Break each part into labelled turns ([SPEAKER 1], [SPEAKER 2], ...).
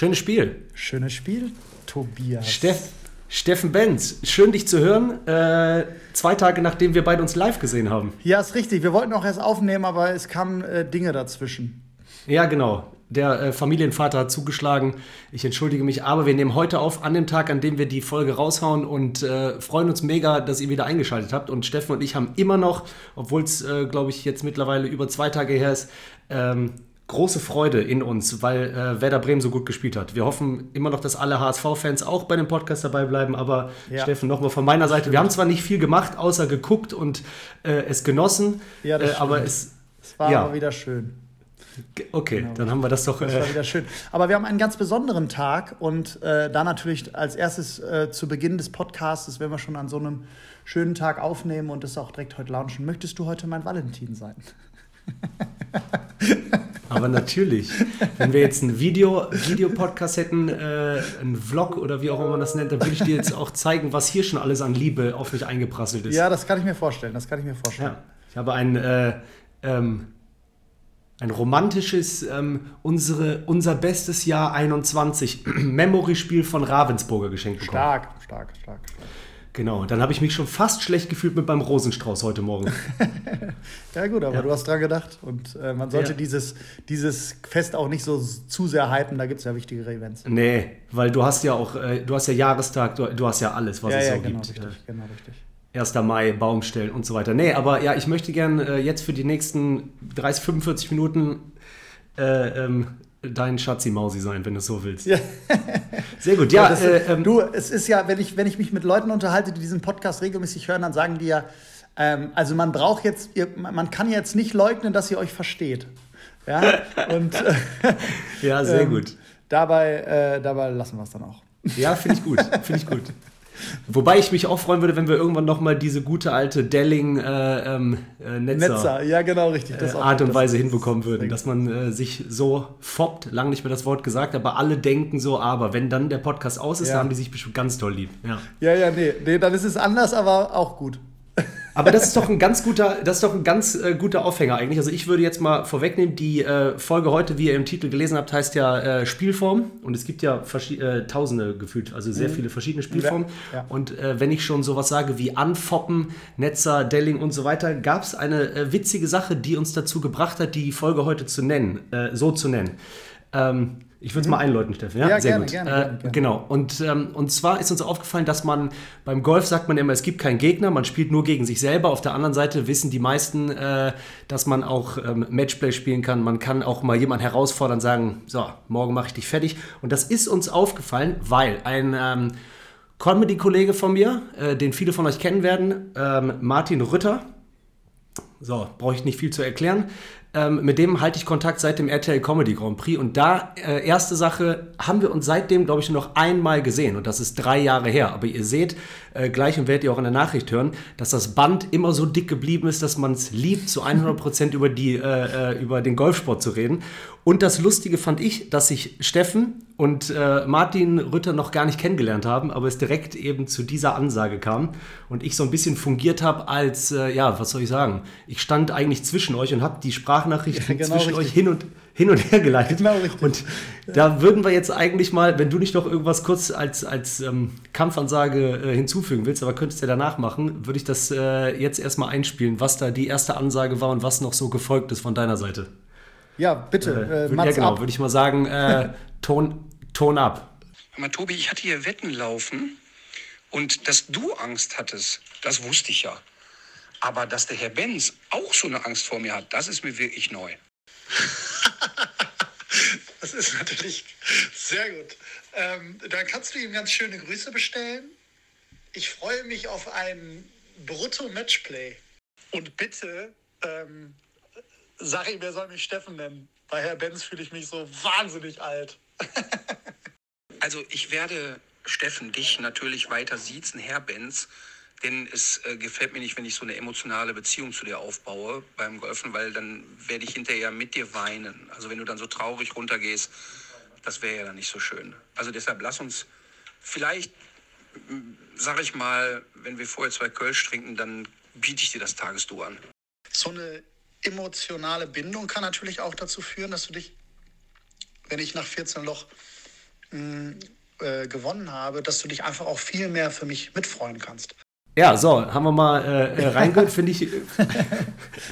[SPEAKER 1] Schönes Spiel.
[SPEAKER 2] Schönes Spiel, Tobias.
[SPEAKER 1] Steff, Steffen Benz, schön dich zu hören. Äh, zwei Tage nachdem wir beide uns live gesehen haben.
[SPEAKER 2] Ja, ist richtig. Wir wollten auch erst aufnehmen, aber es kamen äh, Dinge dazwischen.
[SPEAKER 1] Ja, genau. Der äh, Familienvater hat zugeschlagen. Ich entschuldige mich, aber wir nehmen heute auf, an dem Tag, an dem wir die Folge raushauen und äh, freuen uns mega, dass ihr wieder eingeschaltet habt. Und Steffen und ich haben immer noch, obwohl es, äh, glaube ich, jetzt mittlerweile über zwei Tage her ist, ähm, große Freude in uns, weil äh, Werder Bremen so gut gespielt hat. Wir hoffen immer noch, dass alle HSV-Fans auch bei dem Podcast dabei bleiben. Aber ja. Steffen, nochmal von meiner Seite, wir haben zwar nicht viel gemacht, außer geguckt und äh, es genossen,
[SPEAKER 2] ja,
[SPEAKER 1] äh, aber es,
[SPEAKER 2] es war ja. aber wieder schön.
[SPEAKER 1] Okay, genau. dann haben wir das doch.
[SPEAKER 2] Das war äh, wieder schön. Aber wir haben einen ganz besonderen Tag und äh, da natürlich als erstes äh, zu Beginn des Podcasts, wenn wir schon an so einem schönen Tag aufnehmen und es auch direkt heute launchen, möchtest du heute mein Valentin sein?
[SPEAKER 1] Aber natürlich, wenn wir jetzt einen Video, Videopodcast hätten, äh, einen Vlog oder wie auch immer man das nennt, dann würde ich dir jetzt auch zeigen, was hier schon alles an Liebe auf mich eingeprasselt ist.
[SPEAKER 2] Ja, das kann ich mir vorstellen. Das kann ich mir vorstellen. Ja,
[SPEAKER 1] ich habe ein äh, ähm, ein romantisches, ähm, unsere, unser bestes Jahr 21 Memory-Spiel von Ravensburger geschenkt bekommen.
[SPEAKER 2] Stark, stark, stark.
[SPEAKER 1] Genau, dann habe ich mich schon fast schlecht gefühlt mit beim Rosenstrauß heute Morgen.
[SPEAKER 2] ja gut, aber ja. du hast dran gedacht und äh, man sollte ja. dieses, dieses Fest auch nicht so zu sehr hypen, da gibt es ja wichtigere Events.
[SPEAKER 1] Nee, weil du hast ja auch, äh, du hast ja Jahrestag, du, du, hast ja alles, was
[SPEAKER 2] ja,
[SPEAKER 1] es so
[SPEAKER 2] genau,
[SPEAKER 1] gibt.
[SPEAKER 2] Richtig, genau, richtig.
[SPEAKER 1] 1. Mai, Baumstellen und so weiter. Nee, aber ja, ich möchte gerne äh, jetzt für die nächsten 30, 45 Minuten äh, ähm, dein Schatzi-Mausi sein, wenn du es so willst. Ja.
[SPEAKER 2] Sehr gut, ja. ja das, äh, ähm, du, es ist ja, wenn ich, wenn ich mich mit Leuten unterhalte, die diesen Podcast regelmäßig hören, dann sagen die ja, ähm, also man braucht jetzt, ihr, man kann jetzt nicht leugnen, dass ihr euch versteht. Ja, und. Äh,
[SPEAKER 1] ja, sehr ähm, gut.
[SPEAKER 2] Dabei, äh, dabei lassen wir es dann auch.
[SPEAKER 1] Ja, finde ich gut. Finde ich gut. Wobei ich mich auch freuen würde, wenn wir irgendwann nochmal diese gute alte Delling äh, ähm, äh, Netzer,
[SPEAKER 2] Netzer, ja genau, richtig.
[SPEAKER 1] Äh, Art und Weise hinbekommen würden, dass man äh, sich so foppt, lange nicht mehr das Wort gesagt, aber alle denken so, aber wenn dann der Podcast aus ist, ja. dann haben die sich bestimmt ganz toll lieb.
[SPEAKER 2] Ja, ja, ja nee, nee, dann ist es anders, aber auch gut.
[SPEAKER 1] Aber das ist doch ein ganz guter, das ist doch ein ganz äh, guter Aufhänger eigentlich. Also ich würde jetzt mal vorwegnehmen, die äh, Folge heute, wie ihr im Titel gelesen habt, heißt ja äh, Spielform. Und es gibt ja äh, tausende gefühlt, also sehr mhm. viele verschiedene Spielformen. Ja, ja. Und äh, wenn ich schon sowas sage wie Anfoppen, Netzer, Delling und so weiter, gab es eine äh, witzige Sache, die uns dazu gebracht hat, die Folge heute zu nennen, so zu nennen. Ähm, ich würde es mhm. mal einläuten, Steffen. Ja,
[SPEAKER 2] ja Sehr gerne, gut. Gerne, gerne,
[SPEAKER 1] gerne, Genau. Und, ähm, und zwar ist uns aufgefallen, dass man beim Golf sagt man immer, es gibt keinen Gegner, man spielt nur gegen sich selber. Auf der anderen Seite wissen die meisten, äh, dass man auch ähm, Matchplay spielen kann. Man kann auch mal jemanden herausfordern, sagen, so, morgen mache ich dich fertig. Und das ist uns aufgefallen, weil ein ähm, Comedy-Kollege von mir, äh, den viele von euch kennen werden, ähm, Martin Rütter, so, brauche ich nicht viel zu erklären, ähm, mit dem halte ich Kontakt seit dem RTL Comedy Grand Prix. Und da, äh, erste Sache, haben wir uns seitdem, glaube ich, nur noch einmal gesehen. Und das ist drei Jahre her. Aber ihr seht äh, gleich und werdet ihr auch in der Nachricht hören, dass das Band immer so dick geblieben ist, dass man es liebt, zu 100 Prozent über, äh, äh, über den Golfsport zu reden. Und das Lustige fand ich, dass sich Steffen und äh, Martin Rütter noch gar nicht kennengelernt haben, aber es direkt eben zu dieser Ansage kam und ich so ein bisschen fungiert habe als, äh, ja, was soll ich sagen? Ich stand eigentlich zwischen euch und habe die Sprachnachrichten ja, genau zwischen richtig. euch hin und, hin und her geleitet. Genau richtig. Und ja. da würden wir jetzt eigentlich mal, wenn du nicht noch irgendwas kurz als, als ähm, Kampfansage äh, hinzufügen willst, aber könntest du ja danach machen, würde ich das äh, jetzt erstmal einspielen, was da die erste Ansage war und was noch so gefolgt ist von deiner Seite.
[SPEAKER 2] Ja, bitte.
[SPEAKER 1] Äh, ja, genau, würde ich mal sagen, äh, Ton, Ton ab.
[SPEAKER 3] Aber Tobi, ich hatte hier Wetten laufen und dass du Angst hattest, das wusste ich ja. Aber dass der Herr Benz auch so eine Angst vor mir hat, das ist mir wirklich neu.
[SPEAKER 2] das ist natürlich sehr gut. Ähm, dann kannst du ihm ganz schöne Grüße bestellen. Ich freue mich auf ein Brutto-Matchplay. Und bitte ähm, sag ihm, er soll mich Steffen nennen. Bei Herr Benz fühle ich mich so wahnsinnig alt.
[SPEAKER 3] also ich werde Steffen dich natürlich weiter siezen, Herr Benz. Denn es äh, gefällt mir nicht, wenn ich so eine emotionale Beziehung zu dir aufbaue beim Golfen, weil dann werde ich hinterher mit dir weinen. Also wenn du dann so traurig runtergehst, das wäre ja dann nicht so schön. Also deshalb lass uns vielleicht, sag ich mal, wenn wir vorher zwei Kölsch trinken, dann biete ich dir das Tagesdu an.
[SPEAKER 2] So eine emotionale Bindung kann natürlich auch dazu führen, dass du dich, wenn ich nach 14 Loch
[SPEAKER 4] mh, äh, gewonnen habe, dass du dich einfach auch viel mehr für mich mitfreuen kannst.
[SPEAKER 1] Ja, so, haben wir mal äh, äh reingehört, finde ich.
[SPEAKER 2] das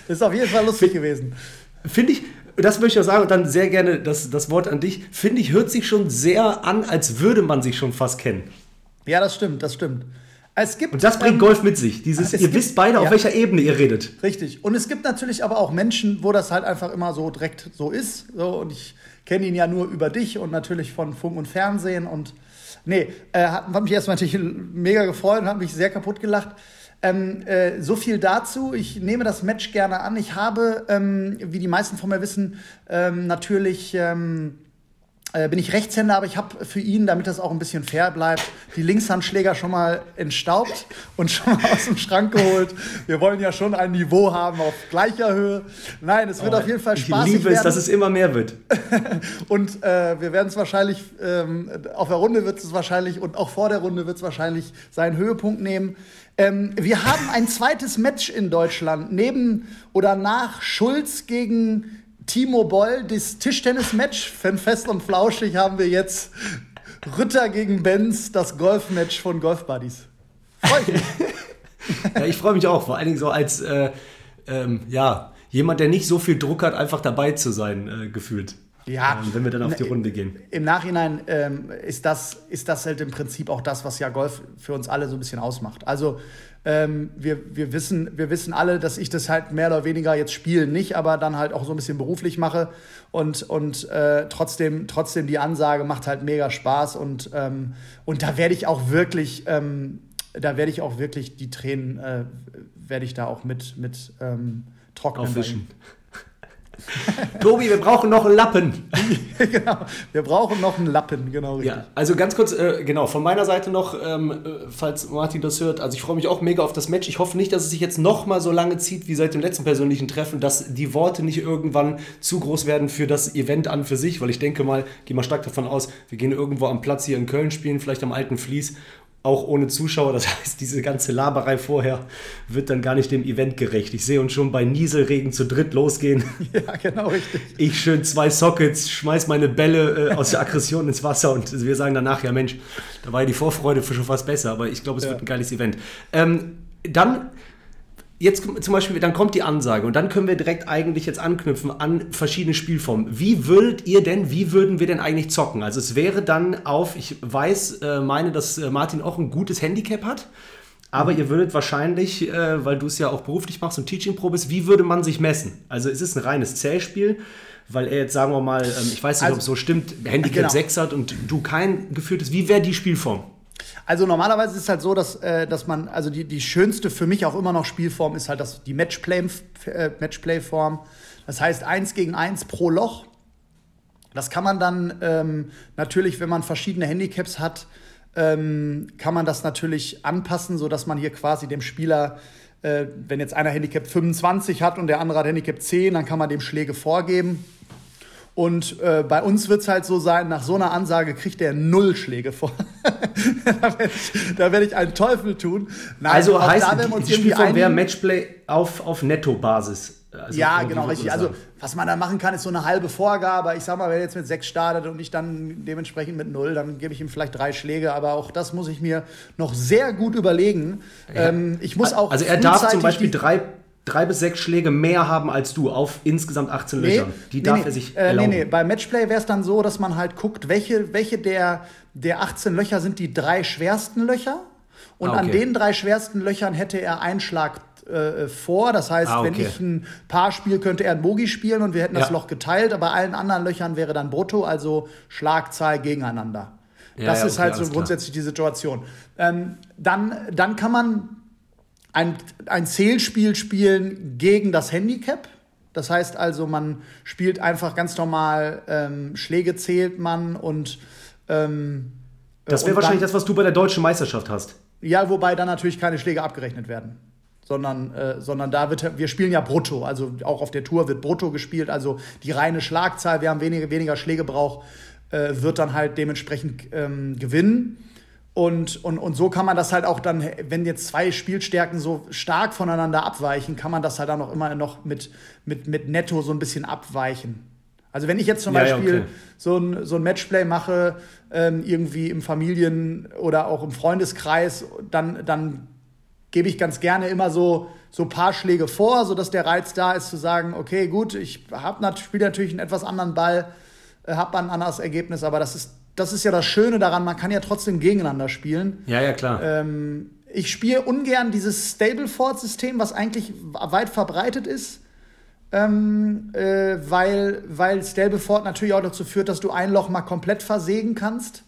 [SPEAKER 2] ist auf jeden Fall lustig gewesen.
[SPEAKER 1] Finde ich, das möchte ich auch sagen, und dann sehr gerne das, das Wort an dich. Finde ich, hört sich schon sehr an, als würde man sich schon fast kennen.
[SPEAKER 2] Ja, das stimmt, das stimmt.
[SPEAKER 1] Es gibt, und das bringt ähm, Golf mit sich. Dieses, ihr gibt, wisst beide, ja. auf welcher Ebene ihr redet.
[SPEAKER 2] Richtig. Und es gibt natürlich aber auch Menschen, wo das halt einfach immer so direkt so ist. So, und ich kenne ihn ja nur über dich und natürlich von Funk und Fernsehen. Und nee, äh, hat, hat mich erstmal natürlich mega gefreut und hat mich sehr kaputt gelacht. Ähm, äh, so viel dazu. Ich nehme das Match gerne an. Ich habe, ähm, wie die meisten von mir wissen, ähm, natürlich ähm, äh, bin ich Rechtshänder, aber ich habe für ihn, damit das auch ein bisschen fair bleibt, die Linkshandschläger schon mal entstaubt und schon mal aus dem Schrank geholt. Wir wollen ja schon ein Niveau haben auf gleicher Höhe. Nein, es wird oh, auf jeden Fall spaßig.
[SPEAKER 1] Ich liebe es, dass es immer mehr wird.
[SPEAKER 2] und äh, wir werden es wahrscheinlich, ähm, auf der Runde wird es wahrscheinlich und auch vor der Runde wird es wahrscheinlich seinen Höhepunkt nehmen. Ähm, wir haben ein zweites Match in Deutschland, neben oder nach Schulz gegen Timo Boll, das Tischtennis-Match. Fest und flauschig haben wir jetzt Ritter gegen Benz, das Golf-Match von Golf Buddies. Freue ich
[SPEAKER 1] ja, ich freue mich auch, vor allen Dingen so als äh, ähm, ja, jemand, der nicht so viel Druck hat, einfach dabei zu sein, äh, gefühlt. Ja, ähm, wenn wir dann auf die Runde gehen.
[SPEAKER 2] Im Nachhinein ähm, ist, das, ist das halt im Prinzip auch das, was ja Golf für uns alle so ein bisschen ausmacht. Also ähm, wir, wir, wissen, wir wissen alle, dass ich das halt mehr oder weniger jetzt spielen nicht, aber dann halt auch so ein bisschen beruflich mache. Und, und äh, trotzdem, trotzdem die Ansage macht halt mega Spaß. Und, ähm, und da werde ich auch wirklich, ähm, da werde ich auch wirklich die Tränen, äh, werde ich da auch mit, mit ähm, trocknen.
[SPEAKER 1] Aufwischen. Tobi, wir brauchen noch einen Lappen.
[SPEAKER 2] genau, wir brauchen noch einen Lappen, genau.
[SPEAKER 1] Richtig. Ja, also ganz kurz, äh, genau, von meiner Seite noch, ähm, äh, falls Martin das hört, also ich freue mich auch mega auf das Match. Ich hoffe nicht, dass es sich jetzt noch mal so lange zieht wie seit dem letzten persönlichen Treffen, dass die Worte nicht irgendwann zu groß werden für das Event an für sich, weil ich denke mal, gehe mal stark davon aus, wir gehen irgendwo am Platz hier in Köln spielen, vielleicht am alten Fließ auch ohne Zuschauer. Das heißt, diese ganze Laberei vorher wird dann gar nicht dem Event gerecht. Ich sehe uns schon bei Nieselregen zu dritt losgehen.
[SPEAKER 2] Ja, genau richtig.
[SPEAKER 1] Ich schön zwei Sockets, schmeiß meine Bälle äh, aus der Aggression ins Wasser und wir sagen danach, ja Mensch, da war ja die Vorfreude für schon fast besser, aber ich glaube, es ja. wird ein geiles Event. Ähm, dann jetzt zum Beispiel, dann kommt die Ansage und dann können wir direkt eigentlich jetzt anknüpfen an verschiedene Spielformen. Wie würdet ihr denn, wie würden wir denn eigentlich zocken? Also es wäre dann auf, ich weiß, äh, meine, dass äh, Martin auch ein gutes Handicap hat, aber mhm. ihr würdet wahrscheinlich, äh, weil du es ja auch beruflich machst und Teaching-Pro bist, wie würde man sich messen? Also ist es ein reines Zählspiel? Weil er jetzt, sagen wir mal, ähm, ich weiß nicht, also, ob es so stimmt, Handicap genau. 6 hat und du kein geführtes, wie wäre die Spielform?
[SPEAKER 2] Also normalerweise ist es halt so, dass, äh, dass man, also die, die schönste für mich auch immer noch Spielform ist halt das, die Matchplay-Form. Äh, Matchplay das heißt eins gegen eins pro Loch. Das kann man dann ähm, natürlich, wenn man verschiedene Handicaps hat, ähm, kann man das natürlich anpassen, sodass man hier quasi dem Spieler, äh, wenn jetzt einer Handicap 25 hat und der andere hat Handicap 10, dann kann man dem Schläge vorgeben. Und äh, bei uns wird es halt so sein, nach so einer Ansage kriegt er null Schläge vor. da werde ich, werd ich einen Teufel tun.
[SPEAKER 1] Nein, also heißt, da die, die Spielform wäre Matchplay auf, auf Netto-Basis.
[SPEAKER 2] Also ja, genau, richtig. Also, was man da machen kann, ist so eine halbe Vorgabe. Ich sag mal, wenn er jetzt mit sechs startet und ich dann dementsprechend mit null, dann gebe ich ihm vielleicht drei Schläge. Aber auch das muss ich mir noch sehr gut überlegen. Ja. Ähm, ich muss auch.
[SPEAKER 1] Also, er darf zum Beispiel drei drei bis sechs Schläge mehr haben als du auf insgesamt 18 nee, Löchern. Die nee, darf
[SPEAKER 2] nee,
[SPEAKER 1] er sich
[SPEAKER 2] äh, erlauben. Nee, nee, bei Matchplay wäre es dann so, dass man halt guckt, welche, welche der, der 18 Löcher sind die drei schwersten Löcher. Und ah, okay. an den drei schwersten Löchern hätte er einen Schlag äh, vor. Das heißt, ah, okay. wenn ich ein Paar spiele, könnte er ein Bogi spielen und wir hätten ja. das Loch geteilt. Aber allen anderen Löchern wäre dann Brutto, also Schlagzahl gegeneinander. Ja, das ja, ist halt so grundsätzlich klar. die Situation. Ähm, dann, dann kann man ein, ein Zählspiel spielen gegen das Handicap. Das heißt also, man spielt einfach ganz normal, ähm, Schläge zählt man und. Ähm,
[SPEAKER 1] das wäre wahrscheinlich das, was du bei der deutschen Meisterschaft hast.
[SPEAKER 2] Ja, wobei dann natürlich keine Schläge abgerechnet werden. Sondern, äh, sondern da wird, wir spielen ja brutto. Also auch auf der Tour wird brutto gespielt. Also die reine Schlagzahl, wir haben weniger, weniger Schlägebrauch, äh, wird dann halt dementsprechend ähm, gewinnen. Und, und, und so kann man das halt auch dann, wenn jetzt zwei Spielstärken so stark voneinander abweichen, kann man das halt dann auch immer noch mit, mit, mit Netto so ein bisschen abweichen. Also wenn ich jetzt zum ja, Beispiel ja, okay. so, ein, so ein Matchplay mache, ähm, irgendwie im Familien- oder auch im Freundeskreis, dann, dann gebe ich ganz gerne immer so, so ein paar Schläge vor, sodass der Reiz da ist zu sagen, okay, gut, ich spiele natürlich einen etwas anderen Ball, äh, habe ein anderes Ergebnis, aber das ist, das ist ja das Schöne daran, man kann ja trotzdem gegeneinander spielen.
[SPEAKER 1] Ja, ja, klar.
[SPEAKER 2] Ähm, ich spiele ungern dieses Stableford-System, was eigentlich weit verbreitet ist ähm, äh, weil, weil Stableford natürlich auch dazu führt, dass du ein Loch mal komplett versägen kannst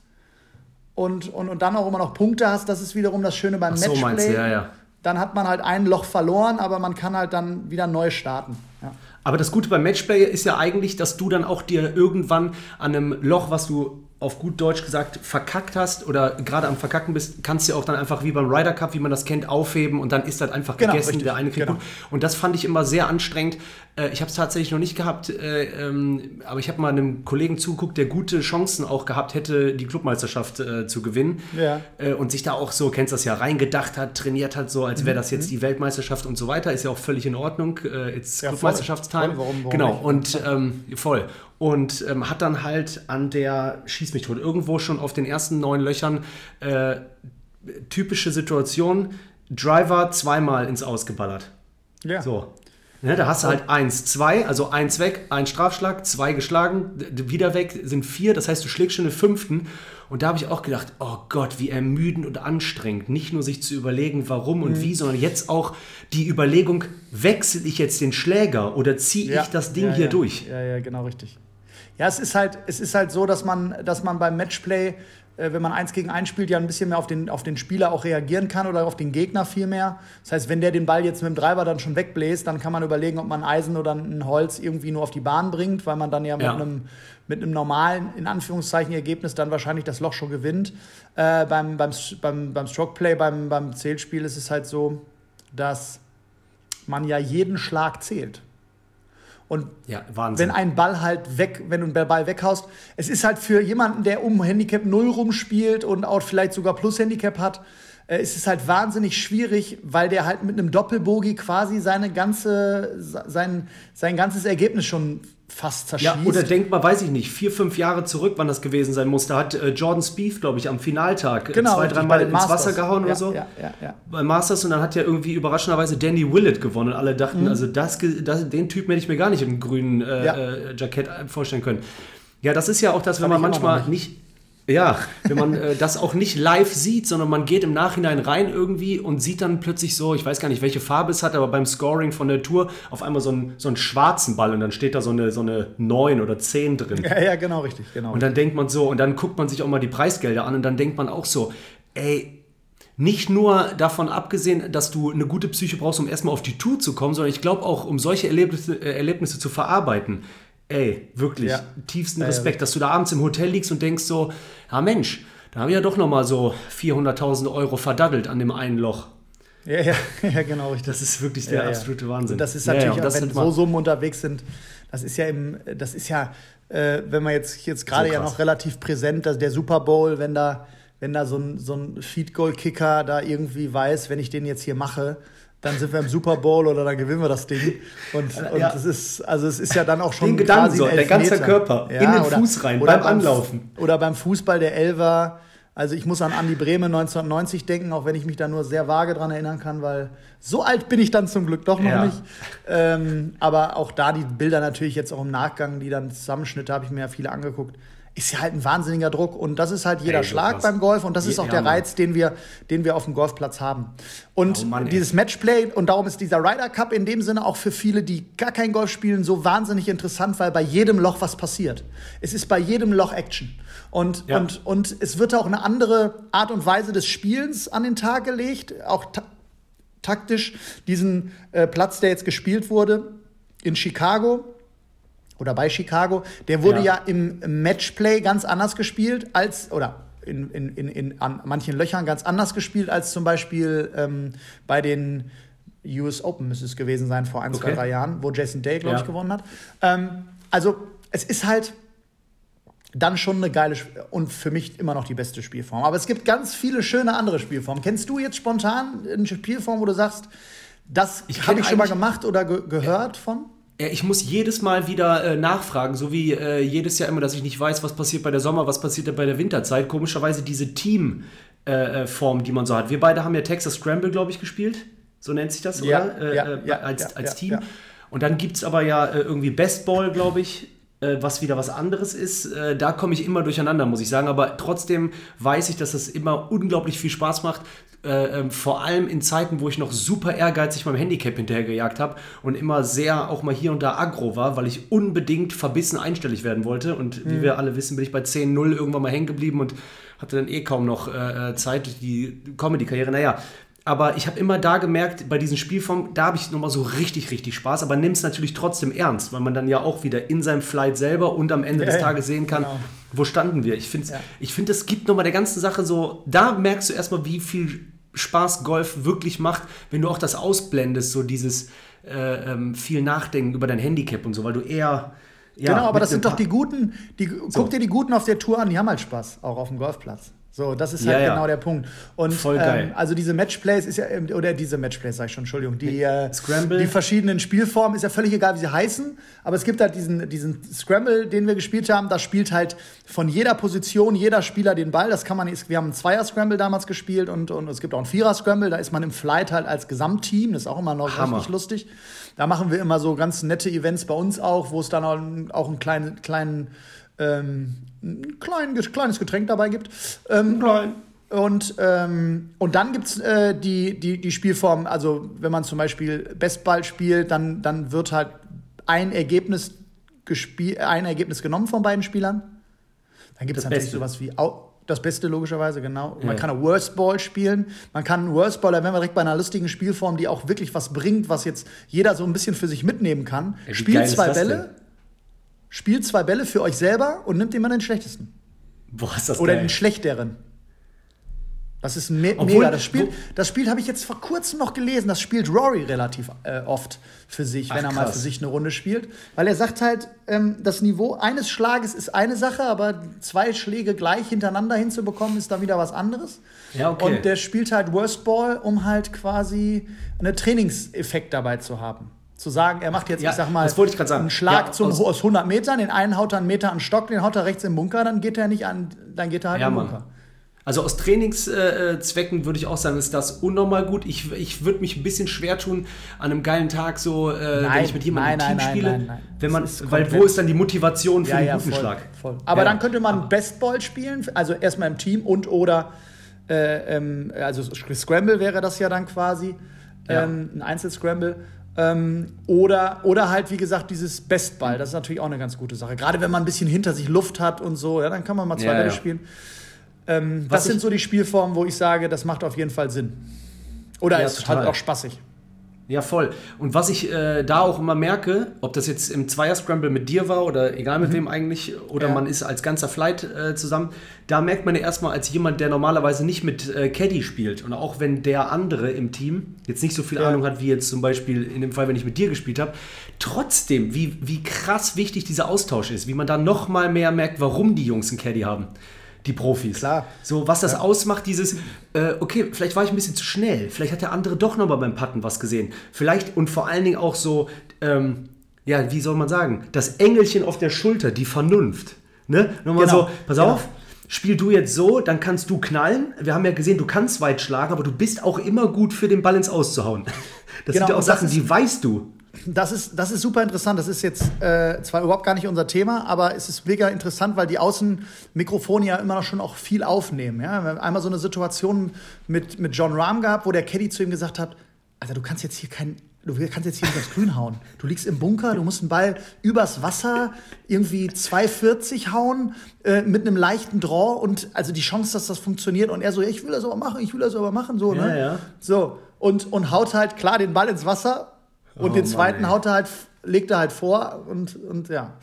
[SPEAKER 2] und, und, und dann auch immer noch Punkte hast. Das ist wiederum das Schöne beim Ach so, Matchplay. Ja, ja. Dann hat man halt ein Loch verloren, aber man kann halt dann wieder neu starten. Ja.
[SPEAKER 1] Aber das Gute beim Matchplay ist ja eigentlich, dass du dann auch dir irgendwann an einem Loch, was du auf gut Deutsch gesagt verkackt hast oder gerade am Verkacken bist, kannst du auch dann einfach wie beim Ryder Cup, wie man das kennt, aufheben und dann ist das einfach genau, gegessen. Richtig, der eine kriegt genau. gut. Und das fand ich immer sehr anstrengend. Äh, ich habe es tatsächlich noch nicht gehabt, äh, ähm, aber ich habe mal einem Kollegen zugeguckt, der gute Chancen auch gehabt hätte, die Clubmeisterschaft äh, zu gewinnen. Ja. und sich da auch so, kennst das ja, reingedacht hat, trainiert hat, so als wäre das jetzt mhm. die Weltmeisterschaft und so weiter. Ist ja auch völlig in Ordnung. It's ja, Clubmeisterschaftstime. Warum, warum genau, nicht? und ähm, voll und ähm, hat dann halt an der Schieß mich tot irgendwo schon auf den ersten neun Löchern äh, typische Situation Driver zweimal ins Ausgeballert. Ja. So. Ne, da hast du halt eins, zwei, also eins weg, ein Strafschlag, zwei geschlagen, wieder weg sind vier, das heißt, du schlägst schon den fünften. Und da habe ich auch gedacht, oh Gott, wie ermüdend und anstrengend. Nicht nur sich zu überlegen, warum und mhm. wie, sondern jetzt auch die Überlegung, wechsle ich jetzt den Schläger oder ziehe ja. ich das Ding
[SPEAKER 2] ja,
[SPEAKER 1] hier
[SPEAKER 2] ja.
[SPEAKER 1] durch?
[SPEAKER 2] Ja, ja, genau richtig. Ja, es ist halt, es ist halt so, dass man, dass man beim Matchplay, äh, wenn man eins gegen eins spielt, ja ein bisschen mehr auf den, auf den Spieler auch reagieren kann oder auf den Gegner viel mehr. Das heißt, wenn der den Ball jetzt mit dem Driver dann schon wegbläst, dann kann man überlegen, ob man Eisen oder ein Holz irgendwie nur auf die Bahn bringt, weil man dann ja, ja. mit einem mit einem normalen, in Anführungszeichen, Ergebnis dann wahrscheinlich das Loch schon gewinnt. Äh, beim, beim, beim, beim Strokeplay, beim, beim Zählspiel ist es halt so, dass man ja jeden Schlag zählt. Und ja, wenn ein Ball halt weg, wenn du einen Ball weghaust, es ist halt für jemanden, der um Handicap 0 rumspielt und auch vielleicht sogar Plus-Handicap hat, äh, ist es halt wahnsinnig schwierig, weil der halt mit einem Doppelbogi quasi seine ganze, sein, sein ganzes Ergebnis schon fast zerschießt. Ja,
[SPEAKER 1] oder denkt mal, weiß ich nicht, vier, fünf Jahre zurück, wann das gewesen sein muss. Da hat äh, Jordan Spieth, glaube ich, am Finaltag äh, genau, zwei, dreimal ins Masters. Wasser gehauen ja, oder so. Ja, ja, ja. Bei Masters und dann hat ja irgendwie überraschenderweise Danny Willett gewonnen. Und alle dachten, mhm. also das, das, den Typen hätte ich mir gar nicht im grünen äh, ja. äh, Jackett vorstellen können. Ja, das ist ja auch das, wenn man manchmal nicht ja, wenn man äh, das auch nicht live sieht, sondern man geht im Nachhinein rein irgendwie und sieht dann plötzlich so, ich weiß gar nicht, welche Farbe es hat, aber beim Scoring von der Tour auf einmal so, ein, so einen schwarzen Ball und dann steht da so eine, so eine 9 oder 10 drin.
[SPEAKER 2] Ja, ja, genau, richtig, genau.
[SPEAKER 1] Und dann denkt man so, und dann guckt man sich auch mal die Preisgelder an und dann denkt man auch so, ey, nicht nur davon abgesehen, dass du eine gute Psyche brauchst, um erstmal auf die Tour zu kommen, sondern ich glaube auch, um solche Erlebnisse, äh, Erlebnisse zu verarbeiten. Ey, wirklich, ja. tiefsten Respekt, ja, dass du da abends im Hotel liegst und denkst so, ja Mensch, da habe ich ja doch nochmal so 400.000 Euro verdaddelt an dem einen Loch.
[SPEAKER 2] Ja, ja, ja genau. Richtig.
[SPEAKER 1] Das ist wirklich der absolute Wahnsinn.
[SPEAKER 2] Und das ist natürlich, ja, das wenn so Summen unterwegs sind, das ist ja im, das ist ja, äh, wenn man jetzt, jetzt gerade so ja noch relativ präsent, dass der Super Bowl, wenn da, wenn da so ein, so ein Feed-Goal-Kicker da irgendwie weiß, wenn ich den jetzt hier mache, dann sind wir im Super Bowl oder dann gewinnen wir das Ding. Und, und ja. es ist, also es ist ja dann auch schon
[SPEAKER 1] den Gedanken so, der ganze Körper ja, in den oder, Fuß rein beim Anlaufen.
[SPEAKER 2] Oder beim Fußball der Elver. Also ich muss an Andi Brehme 1990 denken, auch wenn ich mich da nur sehr vage dran erinnern kann, weil so alt bin ich dann zum Glück doch noch ja. nicht. Ähm, aber auch da die Bilder natürlich jetzt auch im Nachgang, die dann Zusammenschnitte, habe ich mir ja viele angeguckt ist ja halt ein wahnsinniger Druck. Und das ist halt jeder ey, Schlag krass. beim Golf und das ist auch der Reiz, den wir, den wir auf dem Golfplatz haben. Und oh Mann, dieses Matchplay, und darum ist dieser Ryder Cup in dem Sinne auch für viele, die gar kein Golf spielen, so wahnsinnig interessant, weil bei jedem Loch was passiert. Es ist bei jedem Loch Action. Und, ja. und, und es wird auch eine andere Art und Weise des Spielens an den Tag gelegt, auch ta taktisch. Diesen äh, Platz, der jetzt gespielt wurde in Chicago, oder bei Chicago, der wurde ja, ja im Matchplay ganz anders gespielt als, oder in, in, in, in an manchen Löchern ganz anders gespielt als zum Beispiel ähm, bei den US Open müsste es gewesen sein vor ein, okay. zwei, drei Jahren, wo Jason Day, glaube ja. ich, gewonnen hat. Ähm, also es ist halt dann schon eine geile und für mich immer noch die beste Spielform. Aber es gibt ganz viele schöne andere Spielformen. Kennst du jetzt spontan eine Spielform, wo du sagst, das habe ich schon mal gemacht oder ge gehört von?
[SPEAKER 1] Ich muss jedes Mal wieder äh, nachfragen, so wie äh, jedes Jahr immer, dass ich nicht weiß, was passiert bei der Sommer, was passiert bei der Winterzeit. Komischerweise diese Teamform, äh, äh die man so hat. Wir beide haben ja Texas Scramble, glaube ich, gespielt. So nennt sich das,
[SPEAKER 2] ja,
[SPEAKER 1] oder? Äh,
[SPEAKER 2] ja,
[SPEAKER 1] äh,
[SPEAKER 2] ja,
[SPEAKER 1] als, als Team. Und dann gibt es aber ja irgendwie Bestball, glaube ich, was wieder was anderes ist. da komme ich immer durcheinander, muss ich sagen. Aber trotzdem weiß ich, dass das immer unglaublich viel Spaß macht. Äh, ähm, vor allem in Zeiten, wo ich noch super ehrgeizig meinem Handicap hinterhergejagt habe und immer sehr auch mal hier und da aggro war, weil ich unbedingt verbissen einstellig werden wollte. Und wie
[SPEAKER 2] Mhm.
[SPEAKER 1] wir alle wissen, bin ich bei 10-0 irgendwann mal hängen geblieben und hatte dann eh kaum noch äh, Zeit durch die Comedy-Karriere. Naja, aber ich habe immer da gemerkt, bei diesen Spielformen, da habe ich nochmal so richtig, richtig Spaß, aber nimm es natürlich trotzdem ernst, weil man dann ja auch wieder in seinem Flight selber und am Ende
[SPEAKER 2] Ja,
[SPEAKER 1] des Tages sehen kann,
[SPEAKER 2] genau.
[SPEAKER 1] wo standen wir. Ich finde,
[SPEAKER 2] Ja.
[SPEAKER 1] ich find, das gibt nochmal der ganzen Sache so, da merkst du erstmal, wie viel Spaß Golf wirklich macht, wenn du auch das ausblendest, so dieses äh, ähm, viel Nachdenken über dein Handicap und so, weil du eher. Ja,
[SPEAKER 2] genau, aber das sind doch die Guten, die, guck dir die Guten auf der Tour an, die haben halt Spaß, auch auf dem Golfplatz. So, das ist halt
[SPEAKER 1] Ja, ja.
[SPEAKER 2] genau der Punkt. Und
[SPEAKER 1] Voll geil.
[SPEAKER 2] Ähm, also diese Matchplays ist ja, ähm, oder diese Matchplays, sag ich schon, Entschuldigung, die, äh,
[SPEAKER 1] Scramble.
[SPEAKER 2] die verschiedenen Spielformen, ist ja völlig egal, wie sie heißen, aber es gibt halt diesen, diesen Scramble, den wir gespielt haben, da spielt halt von jeder Position jeder Spieler den Ball, das kann man, wir haben einen Zweier-Scramble damals gespielt und, und es gibt auch einen Vierer-Scramble, da ist man im Flight halt als Gesamtteam, das ist auch immer noch
[SPEAKER 1] Hammer.
[SPEAKER 2] richtig lustig. Da machen wir immer so ganz nette Events bei uns auch, wo es dann auch, auch einen kleinen, kleinen, ähm, ein klein, kleines Getränk dabei gibt. Ähm,
[SPEAKER 1] Klein.
[SPEAKER 2] und, ähm, und dann gibt es äh, die, die, die Spielform, also wenn man zum Beispiel Bestball spielt, dann, dann wird halt ein Ergebnis, ein Ergebnis genommen von beiden Spielern. Dann gibt es
[SPEAKER 1] Das
[SPEAKER 2] natürlich
[SPEAKER 1] Beste.
[SPEAKER 2] sowas wie au das Beste logischerweise, genau. Man kann auch Worst Ball spielen. Man kann Worst Ball, da wären wir direkt bei einer lustigen Spielform, die auch wirklich was bringt, was jetzt jeder so ein bisschen für sich mitnehmen kann.
[SPEAKER 1] Wie
[SPEAKER 2] Spielt
[SPEAKER 1] ist
[SPEAKER 2] zwei
[SPEAKER 1] das
[SPEAKER 2] Bälle? Spielt zwei Bälle für euch selber und nimmt immer den schlechtesten.
[SPEAKER 1] Boah, ist das
[SPEAKER 2] Oder
[SPEAKER 1] geil.
[SPEAKER 2] den schlechteren. Das ist me
[SPEAKER 1] Obwohl-
[SPEAKER 2] mega. Das Spiel, das Spiel habe ich jetzt vor kurzem noch gelesen. Das spielt Rory relativ äh, oft für sich, wenn
[SPEAKER 1] Ach,
[SPEAKER 2] er mal
[SPEAKER 1] krass.
[SPEAKER 2] für sich eine Runde spielt. Weil er sagt halt, ähm, das Niveau eines Schlages ist eine Sache, aber zwei Schläge gleich hintereinander hinzubekommen, ist dann wieder was anderes.
[SPEAKER 1] Ja, okay.
[SPEAKER 2] Und der spielt halt Worst Ball, um halt quasi einen Trainingseffekt dabei zu haben. Zu sagen, er macht jetzt,
[SPEAKER 1] Ja,
[SPEAKER 2] ich sag mal,
[SPEAKER 1] das wollte ich sagen.
[SPEAKER 2] einen Schlag
[SPEAKER 1] Ja,
[SPEAKER 2] zum,
[SPEAKER 1] aus-
[SPEAKER 2] aus 100 Metern, den einen haut er einen Meter an den Stock, den haut er rechts im Bunker, dann geht er nicht an, dann geht er halt
[SPEAKER 1] Ja,
[SPEAKER 2] im
[SPEAKER 1] Mann.
[SPEAKER 2] Bunker.
[SPEAKER 1] Also aus Trainingszwecken würde ich auch sagen, ist das unnormal gut. Ich, ich würde mich ein bisschen schwer tun an einem geilen Tag, so äh, wenn
[SPEAKER 2] Nein,
[SPEAKER 1] ich mit jemandem
[SPEAKER 2] nein,
[SPEAKER 1] im Team
[SPEAKER 2] nein,
[SPEAKER 1] spiele.
[SPEAKER 2] nein, nein.
[SPEAKER 1] Wenn man, weil wo ist dann die Motivation für
[SPEAKER 2] Ja,
[SPEAKER 1] den
[SPEAKER 2] ja,
[SPEAKER 1] guten
[SPEAKER 2] voll,
[SPEAKER 1] Schlag?
[SPEAKER 2] voll. Aber dann könnte man Bestball spielen, also erstmal im Team und oder äh, ähm, also Scramble wäre das ja dann quasi, ähm, ein Einzelscramble. Ähm, oder, oder halt, wie gesagt, dieses Bestball. Das ist natürlich auch eine ganz gute Sache. Gerade wenn man ein bisschen hinter sich Luft hat und so, ja, dann kann man mal zwei
[SPEAKER 1] Ja,
[SPEAKER 2] Bälle
[SPEAKER 1] ja.
[SPEAKER 2] spielen. Ähm,
[SPEAKER 1] Was
[SPEAKER 2] das sind so die Spielformen, wo ich sage, das macht auf jeden Fall Sinn. Oder
[SPEAKER 1] Ja,
[SPEAKER 2] ist
[SPEAKER 1] total.
[SPEAKER 2] halt auch spaßig.
[SPEAKER 1] Ja, voll. Und was ich äh, da auch immer merke, ob das jetzt im Zweier-Scramble mit dir war oder egal mit wem eigentlich, oder
[SPEAKER 2] Mhm. Ja.
[SPEAKER 1] man ist als ganzer Flight äh, zusammen, da merkt man ja erstmal als jemand, der normalerweise nicht mit äh, Caddy spielt und auch wenn der andere im Team jetzt nicht so viel
[SPEAKER 2] Ja.
[SPEAKER 1] Ahnung hat, wie jetzt zum Beispiel in dem Fall, wenn ich mit dir gespielt habe, trotzdem, wie, wie krass wichtig dieser Austausch ist, wie man da noch mal mehr merkt, warum die Jungs einen Caddy haben. Die Profis.
[SPEAKER 2] Klar.
[SPEAKER 1] So, was das ausmacht, dieses, äh, okay, vielleicht war ich ein bisschen zu schnell, vielleicht hat der andere doch nochmal beim Putten was gesehen. Vielleicht und vor allen Dingen auch so, ähm, ja, wie soll man sagen, das Engelchen auf der Schulter, die Vernunft. Ne? Nochmal
[SPEAKER 2] Genau.
[SPEAKER 1] so, pass
[SPEAKER 2] Genau.
[SPEAKER 1] auf, spiel du jetzt so, dann kannst du knallen. Wir haben ja gesehen, du kannst weit schlagen, aber du bist auch immer gut für den Ball ins Auszuhauen. Das
[SPEAKER 2] Genau,
[SPEAKER 1] sind ja auch Sachen, die weißt du.
[SPEAKER 2] Das ist, das ist super interessant. Das ist jetzt äh, zwar überhaupt gar nicht unser Thema, aber es ist mega interessant, weil die Außenmikrofone ja immer noch schon auch viel aufnehmen. Ja? Wir haben einmal so eine Situation mit, mit John Rahm gehabt, wo der Caddy zu ihm gesagt hat, Alter, du kannst jetzt hier kein, du kannst jetzt hier nicht aufs Grün hauen. Du liegst im Bunker, du musst einen Ball übers Wasser irgendwie 2,40 hauen äh, mit einem leichten Draw und also die Chance, dass das funktioniert und er so, ja, ich will das aber machen, ich will das aber machen, so,
[SPEAKER 1] Ja,
[SPEAKER 2] ne?
[SPEAKER 1] ja.
[SPEAKER 2] So, und, und haut halt klar den Ball ins Wasser und
[SPEAKER 1] Oh
[SPEAKER 2] den
[SPEAKER 1] Mann,
[SPEAKER 2] zweiten
[SPEAKER 1] ey.
[SPEAKER 2] haut er halt, legt er halt vor und, und ja.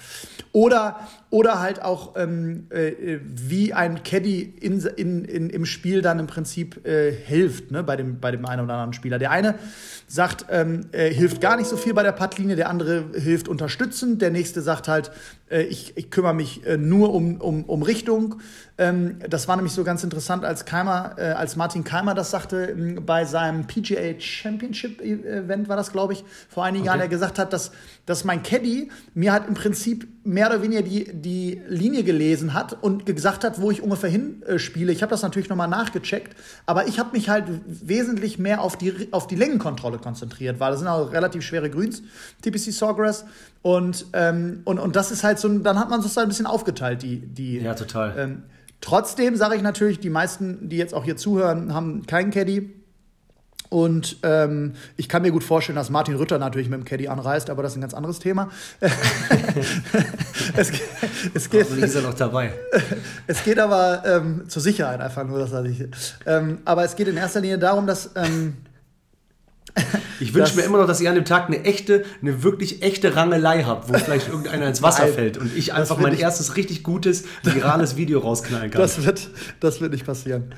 [SPEAKER 2] Oder, oder halt auch ähm, äh, wie ein Caddy in, in, in, im Spiel dann im Prinzip äh, hilft, ne, bei dem, bei dem einen oder anderen Spieler. Der eine sagt, ähm, äh, hilft gar nicht so viel bei der Puttlinie, der andere hilft unterstützend, der nächste sagt halt, äh, ich, ich kümmere mich äh, nur um, um, um Richtung. Ähm, das war nämlich so ganz interessant, als Keimer, äh, als Martin Keimer das sagte ähm, bei seinem PGA Championship Event war das, glaube ich, vor einigen okay. Jahren, der gesagt hat, dass, dass mein Caddy mir halt im Prinzip mehr oder weniger die, die Linie gelesen hat und gesagt hat, wo ich ungefähr hin äh, spiele. Ich habe das natürlich nochmal nachgecheckt, aber ich habe mich halt wesentlich mehr auf die, auf die Längenkontrolle konzentriert, weil das sind auch relativ schwere Grüns, TPC Sawgrass. Und, ähm, und, und das ist halt so, dann hat man es ein bisschen aufgeteilt, die. die
[SPEAKER 1] ja, total.
[SPEAKER 2] Ähm, trotzdem sage ich natürlich, die meisten, die jetzt auch hier zuhören, haben keinen Caddy. Und ähm, ich kann mir gut vorstellen, dass Martin Rütter natürlich mit dem Caddy anreist, aber das ist ein ganz anderes Thema.
[SPEAKER 1] es, es geht, ist er noch dabei.
[SPEAKER 2] Es geht aber ähm, zur Sicherheit einfach nur, dass er sich. Ähm, aber es geht in erster Linie darum, dass. Ähm,
[SPEAKER 1] ich wünsche mir immer noch, dass ihr an dem Tag eine echte, eine wirklich echte Rangelei habt, wo vielleicht irgendeiner ins Wasser fällt und ich einfach mein erstes richtig gutes, virales Video rausknallen kann.
[SPEAKER 2] Das wird, das wird nicht passieren.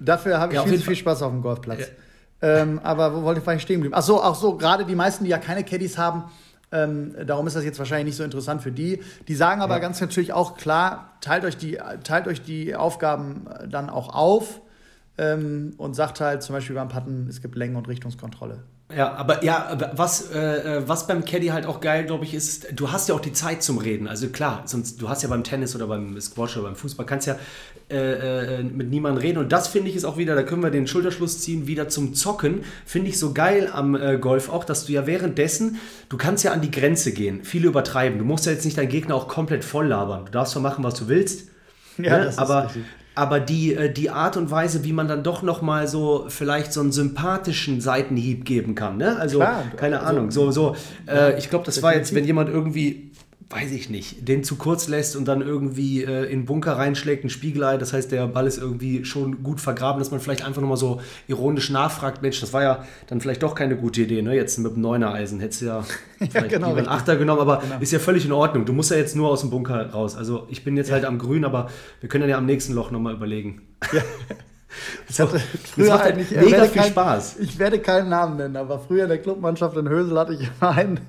[SPEAKER 2] Dafür habe ich ja, viel, viel Spaß auf dem Golfplatz. Ja. Ähm, aber wo wollte ich vielleicht stehen bleiben? Ach so, auch so, gerade die meisten, die ja keine Caddies haben, ähm, darum ist das jetzt wahrscheinlich nicht so interessant für die. Die sagen aber ja. ganz natürlich auch klar, teilt euch die, teilt euch die Aufgaben dann auch auf ähm, und sagt halt zum Beispiel beim Patten, es gibt Längen- und Richtungskontrolle.
[SPEAKER 1] Ja, aber ja, was, äh, was beim Caddy halt auch geil, glaube ich, ist, du hast ja auch die Zeit zum Reden. Also klar, sonst du hast ja beim Tennis oder beim Squash oder beim Fußball, kannst ja äh, äh, mit niemandem reden. Und das finde ich ist auch wieder, da können wir den Schulterschluss ziehen, wieder zum Zocken. Finde ich so geil am äh, Golf auch, dass du ja währenddessen, du kannst ja an die Grenze gehen, viele übertreiben. Du musst ja jetzt nicht deinen Gegner auch komplett voll labern. Du darfst doch machen, was du willst. Ja, ne? aber, aber die, äh, die Art und Weise, wie man dann doch noch mal so vielleicht so einen sympathischen Seitenhieb geben kann, ne? Also Klar, keine also, Ahnung, so so. Äh, ich glaube, das war jetzt, wenn jemand irgendwie weiß ich nicht, den zu kurz lässt und dann irgendwie äh, in den Bunker reinschlägt, ein Spiegelei, das heißt, der Ball ist irgendwie schon gut vergraben, dass man vielleicht einfach nochmal so ironisch nachfragt, Mensch, das war ja dann vielleicht doch keine gute Idee, ne? Jetzt mit dem Neuner Eisen hättest du ja, ja genau, einen Achter genommen, aber genau. ist ja völlig in Ordnung. Du musst ja jetzt nur aus dem Bunker raus. Also ich bin jetzt ja. halt am Grün, aber wir können ja am nächsten Loch nochmal überlegen. Ja.
[SPEAKER 2] Das, hatte früher das macht mega viel kein, Spaß. Ich werde keinen Namen nennen, aber früher in der Clubmannschaft in Hösel hatte ich immer einen,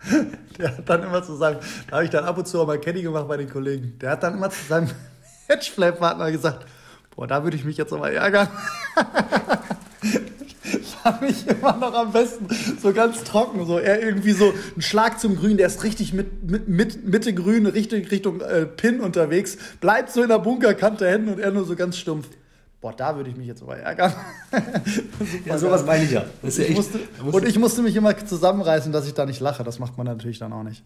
[SPEAKER 2] Der hat dann immer zu seinem, da habe ich dann ab und zu auch mal Kenny gemacht bei den Kollegen. Der hat dann immer zu seinem Matchplay-Partner gesagt, boah, da würde ich mich jetzt aber ärgern. fand ich immer noch am besten. So ganz trocken. So er irgendwie so ein Schlag zum Grün, der ist richtig mit, mit, mit Mitte Grün, Richtung, Richtung äh, Pin unterwegs, bleibt so in der Bunkerkante hängen und er nur so ganz stumpf. Boah, da würde ich mich jetzt aber ärgern.
[SPEAKER 1] ja, sowas meine ich ja.
[SPEAKER 2] Ich echt, musste, und ich musste mich immer zusammenreißen, dass ich da nicht lache. Das macht man natürlich dann auch nicht.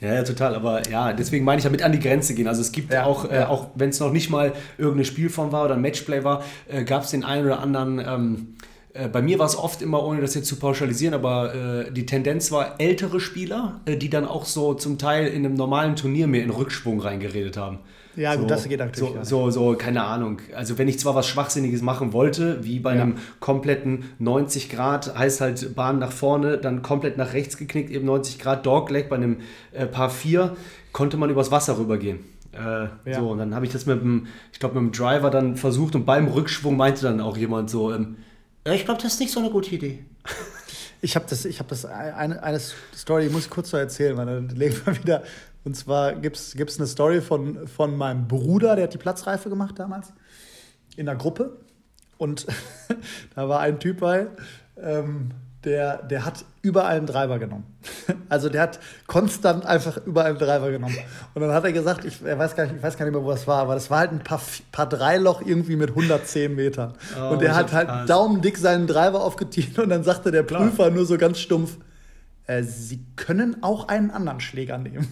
[SPEAKER 1] Ja, ja, total. Aber ja, deswegen meine ich ja mit an die Grenze gehen. Also es gibt ja, auch, äh, auch wenn es noch nicht mal irgendeine Spielform war oder ein Matchplay war, äh, gab es den einen oder anderen. Ähm, äh, bei mir war es oft immer, ohne das jetzt zu pauschalisieren, aber äh, die Tendenz war ältere Spieler, äh, die dann auch so zum Teil in einem normalen Turnier mehr in Rückschwung reingeredet haben.
[SPEAKER 2] Ja,
[SPEAKER 1] so,
[SPEAKER 2] gut, das geht natürlich.
[SPEAKER 1] So, so, so, keine Ahnung. Also, wenn ich zwar was Schwachsinniges machen wollte, wie bei ja. einem kompletten 90 Grad, heißt halt Bahn nach vorne, dann komplett nach rechts geknickt, eben 90 Grad Dogleg bei einem äh, Paar 4, konnte man übers Wasser rübergehen. Äh, ja. So, und dann habe ich das mit dem, ich glaube, mit dem Driver dann versucht und beim Rückschwung meinte dann auch jemand so, ähm, ich glaube, das ist nicht so eine gute Idee.
[SPEAKER 2] Ich habe das, ich habe das eine, eine Story, die muss ich kurz so erzählen, weil dann legen wir wieder und zwar gibt es eine Story von, von meinem Bruder, der hat die Platzreife gemacht damals, in der Gruppe. Und da war ein Typ bei, ähm, der, der hat überall einen Driver genommen. Also der hat konstant einfach überall einen Driver genommen. Und dann hat er gesagt, ich, er weiß gar nicht, ich weiß gar nicht mehr, wo das war, aber das war halt ein paar, paar Dreiloch irgendwie mit 110 Metern. Oh, und der hat halt Spaß. daumendick seinen Driver aufgetiert und dann sagte der Prüfer Klar. nur so ganz stumpf, äh, Sie können auch einen anderen Schläger nehmen.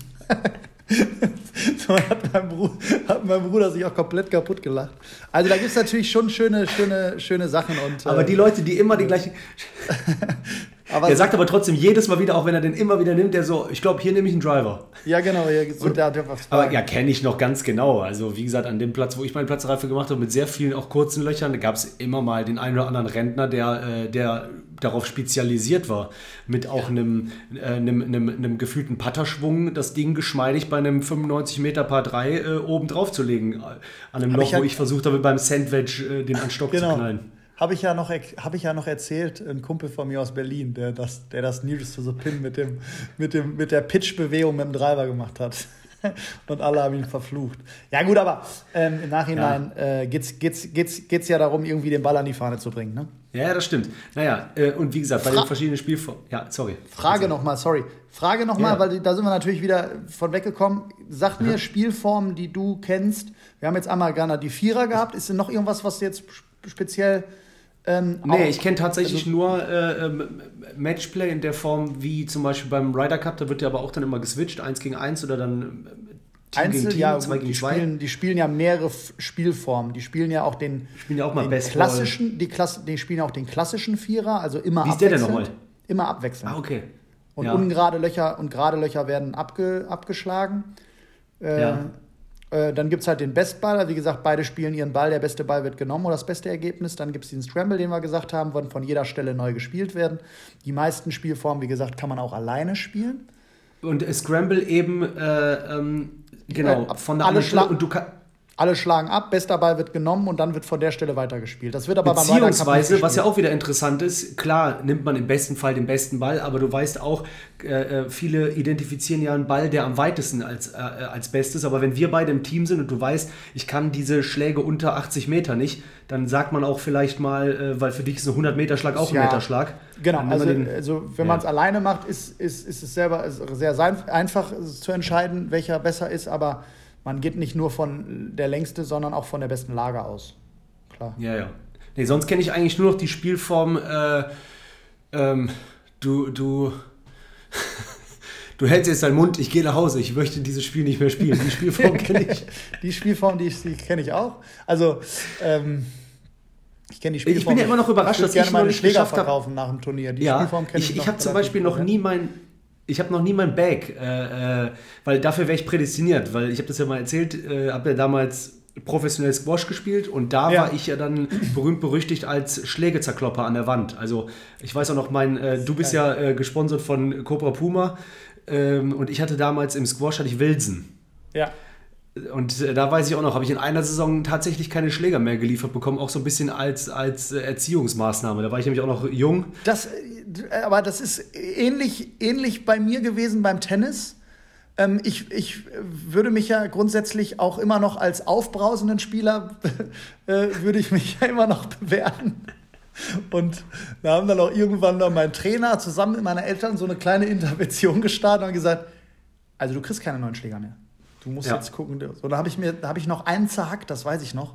[SPEAKER 2] So hat mein, Bruder, hat mein, Bruder, sich auch komplett kaputt gelacht. Also da gibt es natürlich schon schöne, schöne, schöne Sachen. Und,
[SPEAKER 1] aber äh, die Leute, die immer die gleichen. aber der sagt aber trotzdem jedes Mal wieder, auch wenn er den immer wieder nimmt, der so, ich glaube, hier nehme ich einen Driver.
[SPEAKER 2] Ja, genau. Ja,
[SPEAKER 1] so und, der, der aber ja, kenne ich noch ganz genau. Also wie gesagt, an dem Platz, wo ich meine Platzreife gemacht habe, mit sehr vielen auch kurzen Löchern, da gab es immer mal den einen oder anderen Rentner, der, äh, der darauf spezialisiert war, mit auch einem, äh, einem, einem, einem gefühlten Patterschwung das Ding geschmeidig bei einem 95 Meter Par 3 äh, oben drauf zu legen. An einem Loch, ich wo ich versucht habe, beim Sandwich äh, den an Stock genau. zu knallen.
[SPEAKER 2] Habe ich, ja noch, hab ich ja noch erzählt, ein Kumpel von mir aus Berlin, der das, der das Nearest to the Pin mit, dem, mit, dem, mit der Pitch-Bewegung mit dem Driver gemacht hat. und alle haben ihn verflucht. Ja, gut, aber ähm, im Nachhinein ja. äh, geht es geht's, geht's, geht's ja darum, irgendwie den Ball an die Fahne zu bringen. Ne?
[SPEAKER 1] Ja, das stimmt. Naja, äh, und wie gesagt, bei Fra den verschiedenen Spielformen. Ja, sorry.
[SPEAKER 2] Frage nochmal, sorry. Frage nochmal, ja. weil da sind wir natürlich wieder von weggekommen. Sag mir ja. Spielformen, die du kennst. Wir haben jetzt einmal gerne die Vierer gehabt. Ist denn noch irgendwas, was du jetzt speziell
[SPEAKER 1] ähm, nee, ich kenne tatsächlich also, nur äh, ähm, Matchplay in der Form wie zum Beispiel beim Ryder Cup, da wird ja aber auch dann immer geswitcht, eins gegen eins oder dann
[SPEAKER 2] äh, Team Einzel, gegen Team, ja, zwei gegen die zwei. Spielen, die spielen ja mehrere Spielformen. Die spielen ja auch den,
[SPEAKER 1] spielen ja auch mal
[SPEAKER 2] den klassischen, die, Klasse, die spielen auch den klassischen Vierer, also immer Wie ist der denn nochmal? Immer abwechselnd.
[SPEAKER 1] Ah, okay.
[SPEAKER 2] Und ja. ungerade Löcher und gerade Löcher werden abge, abgeschlagen. Äh, ja. Äh, dann gibt es halt den Bestball. Wie gesagt, beide spielen ihren Ball. Der beste Ball wird genommen oder das beste Ergebnis. Dann gibt es diesen Scramble, den wir gesagt haben, wird von jeder Stelle neu gespielt werden. Die meisten Spielformen, wie gesagt, kann man auch alleine spielen.
[SPEAKER 1] Und Scramble eben, äh, ähm, genau,
[SPEAKER 2] äh, von der alle. Und du kannst alle schlagen ab, bester Ball wird genommen und dann wird von der Stelle weitergespielt. Das wird aber
[SPEAKER 1] Beziehungsweise, was ja auch wieder interessant ist, klar nimmt man im besten Fall den besten Ball, aber du weißt auch, äh, äh, viele identifizieren ja einen Ball, der am weitesten als, äh, als bestes. Aber wenn wir beide im Team sind und du weißt, ich kann diese Schläge unter 80 Meter nicht, dann sagt man auch vielleicht mal, äh, weil für dich ist ein 100 Meter Schlag auch ja, ein Meter Schlag.
[SPEAKER 2] Genau, also, den, also, wenn ja. man es alleine macht, ist, ist, ist es selber sehr einfach zu entscheiden, welcher besser ist, aber man geht nicht nur von der längste, sondern auch von der besten Lage aus. Klar.
[SPEAKER 1] Ja, ja. Nee, sonst kenne ich eigentlich nur noch die Spielform, äh, ähm, du, du, du hältst jetzt deinen Mund, ich gehe nach Hause, ich möchte dieses Spiel nicht mehr spielen. Die Spielform kenne ich.
[SPEAKER 2] die Spielform, die, die kenne ich auch. Also, ähm, ich kenne die
[SPEAKER 1] Spielform. Ich bin ja immer noch überrascht, ich dass ich
[SPEAKER 2] meine Schläger verkaufen nach dem Turnier.
[SPEAKER 1] Die ja, Spielform kenne ich, ich, ich habe zum Beispiel noch nie mein ich habe noch nie mein Bag, äh, äh, weil dafür wäre ich prädestiniert, weil ich habe das ja mal erzählt, äh, habe ja damals professionell Squash gespielt und da ja. war ich ja dann berühmt berüchtigt als Schlägezerklopper an der Wand. Also ich weiß auch noch, mein, äh, du bist ja äh, gesponsert von Cobra Puma ähm, und ich hatte damals im Squash hatte ich Wilson.
[SPEAKER 2] Ja.
[SPEAKER 1] Und äh, da weiß ich auch noch, habe ich in einer Saison tatsächlich keine Schläger mehr geliefert bekommen, auch so ein bisschen als, als Erziehungsmaßnahme. Da war ich nämlich auch noch jung.
[SPEAKER 2] Das, aber das ist ähnlich, ähnlich bei mir gewesen beim Tennis. Ähm, ich, ich würde mich ja grundsätzlich auch immer noch als aufbrausenden Spieler, äh, würde ich mich ja immer noch bewerten. Und da haben dann auch irgendwann noch mein Trainer zusammen mit meinen Eltern so eine kleine Intervention gestartet und gesagt, also du kriegst keine neuen Schläger mehr. Du musst ja. jetzt gucken. So, da habe ich mir, da habe ich noch einen zerhackt, das weiß ich noch.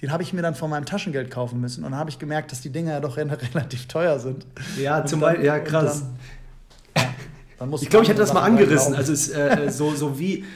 [SPEAKER 2] Den habe ich mir dann von meinem Taschengeld kaufen müssen. Und dann habe ich gemerkt, dass die Dinger ja doch relativ teuer sind.
[SPEAKER 1] Ja, und zum Beispiel, ja, krass. Dann, dann ich glaube, ich hätte das mal angerissen. Also es, äh, so, so wie.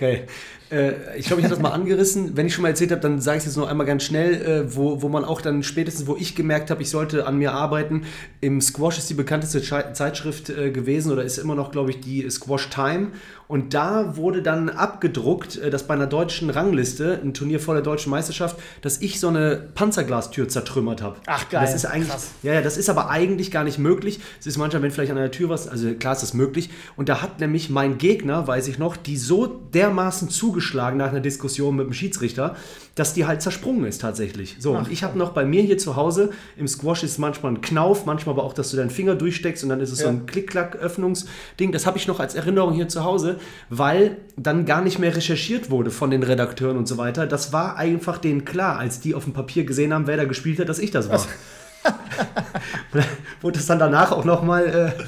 [SPEAKER 1] Okay. Äh, ich glaube, ich hatte das mal angerissen. Wenn ich schon mal erzählt habe, dann sage ich es jetzt noch einmal ganz schnell, äh, wo, wo man auch dann spätestens, wo ich gemerkt habe, ich sollte an mir arbeiten. Im Squash ist die bekannteste Zeitschrift äh, gewesen oder ist immer noch, glaube ich, die Squash Time. Und da wurde dann abgedruckt, äh, dass bei einer deutschen Rangliste, ein Turnier vor der deutschen Meisterschaft, dass ich so eine Panzerglastür zertrümmert habe.
[SPEAKER 2] Ach geil.
[SPEAKER 1] Das ist eigentlich, Krass. ja, ja, das ist aber eigentlich gar nicht möglich. Es ist manchmal, wenn vielleicht an der Tür was, also klar ist das möglich. Und da hat nämlich mein Gegner, weiß ich noch, die so dermaßen zugeschlagen nach einer Diskussion mit dem Schiedsrichter, dass die halt zersprungen ist tatsächlich. So, Ach, und ich habe noch bei mir hier zu Hause, im Squash ist manchmal ein Knauf, manchmal aber auch, dass du deinen Finger durchsteckst und dann ist es ja. so ein Klick-Klack-Öffnungsding. Das habe ich noch als Erinnerung hier zu Hause, weil dann gar nicht mehr recherchiert wurde von den Redakteuren und so weiter. Das war einfach denen klar, als die auf dem Papier gesehen haben, wer da gespielt hat, dass ich das war. wurde das dann danach auch nochmal... Äh,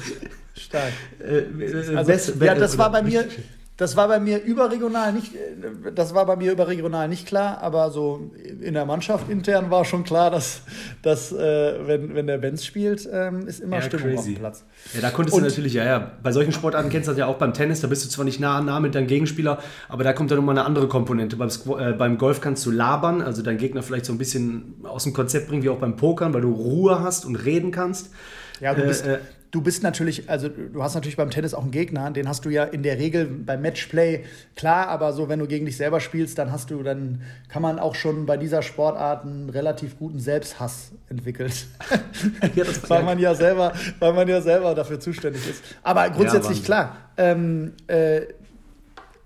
[SPEAKER 2] Stark. Äh, äh, also, ja, das war bei mir das war bei mir überregional nicht, äh, das war bei mir überregional nicht klar, aber so in der Mannschaft intern war schon klar, dass, dass äh, wenn, wenn der Benz spielt, ähm, ist immer ja, Stimmung crazy. auf dem Platz.
[SPEAKER 1] Ja, da konntest Und, du natürlich, ja, ja, bei solchen Sportarten kennst du das ja auch beim Tennis, da bist du zwar nicht nah an nah mit deinem Gegenspieler, aber da kommt dann nochmal eine andere Komponente. Beim, äh, beim Golf kannst du labern, also deinen Gegner vielleicht so ein bisschen aus dem Konzept bringen, wie auch beim Pokern, weil du Ruhe hast und reden kannst.
[SPEAKER 2] Ja, du bist, äh, äh du bist natürlich, also du hast natürlich beim Tennis auch einen Gegner, den hast du ja in der Regel beim Matchplay, klar, aber so, wenn du gegen dich selber spielst, dann hast du, dann kann man auch schon bei dieser Sportart einen relativ guten Selbsthass entwickeln. ja, weil man ja selber, weil man ja selber dafür zuständig ist. Aber grundsätzlich ja, klar. Ähm, äh,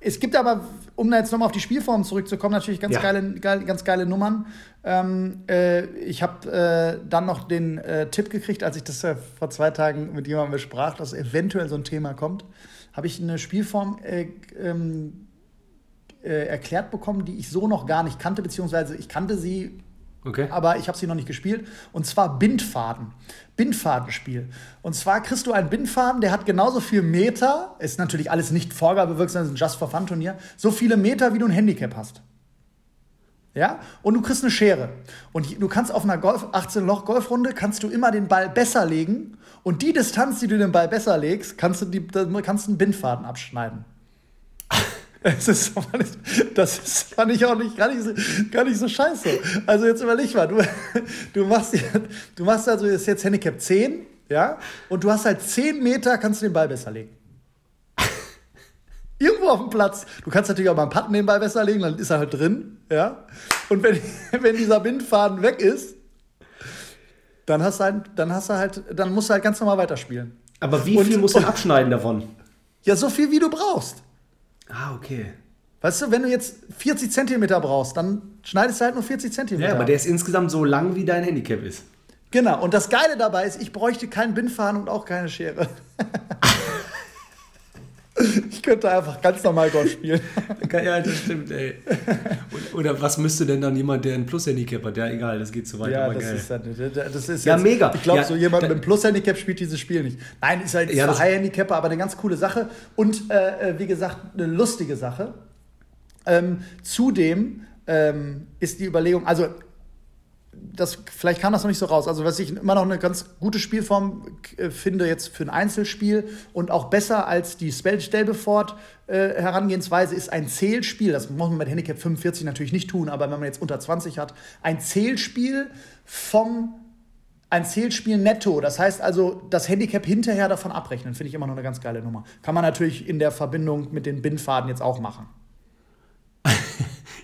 [SPEAKER 2] es gibt aber, um da jetzt nochmal auf die Spielform zurückzukommen, natürlich ganz, ja. geile, geil, ganz geile Nummern. Ähm, äh, ich habe äh, dann noch den äh, Tipp gekriegt, als ich das äh, vor zwei Tagen mit jemandem besprach, dass eventuell so ein Thema kommt, habe ich eine Spielform äh, ähm, äh, erklärt bekommen, die ich so noch gar nicht kannte, beziehungsweise ich kannte sie Okay. Aber ich habe sie noch nicht gespielt. Und zwar Bindfaden. Bindfadenspiel. Und zwar kriegst du einen Bindfaden, der hat genauso viel Meter, ist natürlich alles nicht vorgabewirksam, ist ein Just for Fun Turnier, so viele Meter, wie du ein Handicap hast. Ja? Und du kriegst eine Schere. Und du kannst auf einer 18-Loch-Golfrunde kannst du immer den Ball besser legen. Und die Distanz, die du den Ball besser legst, kannst du, die, kannst einen Bindfaden abschneiden. Es ist, das ist, fand ich auch nicht, gar, nicht so, gar nicht so scheiße. Also jetzt überleg mal, du, du, machst, du machst also ist jetzt Handicap 10, ja, und du hast halt 10 Meter, kannst du den Ball besser legen. Irgendwo auf dem Platz. Du kannst natürlich auch beim Patten den Ball besser legen, dann ist er halt drin, ja. Und wenn, wenn dieser Bindfaden weg ist, dann hast du halt, dann hast du halt, dann musst du halt ganz normal weiterspielen.
[SPEAKER 1] Aber wie viel musst du abschneiden davon?
[SPEAKER 2] Ja, so viel wie du brauchst.
[SPEAKER 1] Ah, okay.
[SPEAKER 2] Weißt du, wenn du jetzt 40 Zentimeter brauchst, dann schneidest du halt nur 40 Zentimeter.
[SPEAKER 1] Ja, aber der ist insgesamt so lang, wie dein Handicap ist.
[SPEAKER 2] Genau, und das Geile dabei ist, ich bräuchte keinen Bindfaden und auch keine Schere. ich könnte einfach ganz normal Golf spielen.
[SPEAKER 1] ja, das stimmt, ey. Oder was müsste denn dann jemand, der ein Plus-Handicap hat? Ja, egal, das geht zu weit.
[SPEAKER 2] Ja, das, geil. Ist, das ist ja mega. Ich glaube, ja, so jemand mit einem Plus-Handicap spielt dieses Spiel nicht. Nein, ist halt ja, High-Handicapper, aber eine ganz coole Sache. Und äh, äh, wie gesagt, eine lustige Sache. Ähm, zudem ähm, ist die Überlegung, also das, vielleicht kam das noch nicht so raus. Also, was ich immer noch eine ganz gute Spielform äh, finde, jetzt für ein Einzelspiel und auch besser als die Stellbefort-Herangehensweise, äh, ist ein Zählspiel. Das muss man mit Handicap 45 natürlich nicht tun, aber wenn man jetzt unter 20 hat, ein Zählspiel vom ein Zählspiel netto. Das heißt also, das Handicap hinterher davon abrechnen, finde ich immer noch eine ganz geile Nummer. Kann man natürlich in der Verbindung mit den Bindfaden jetzt auch machen.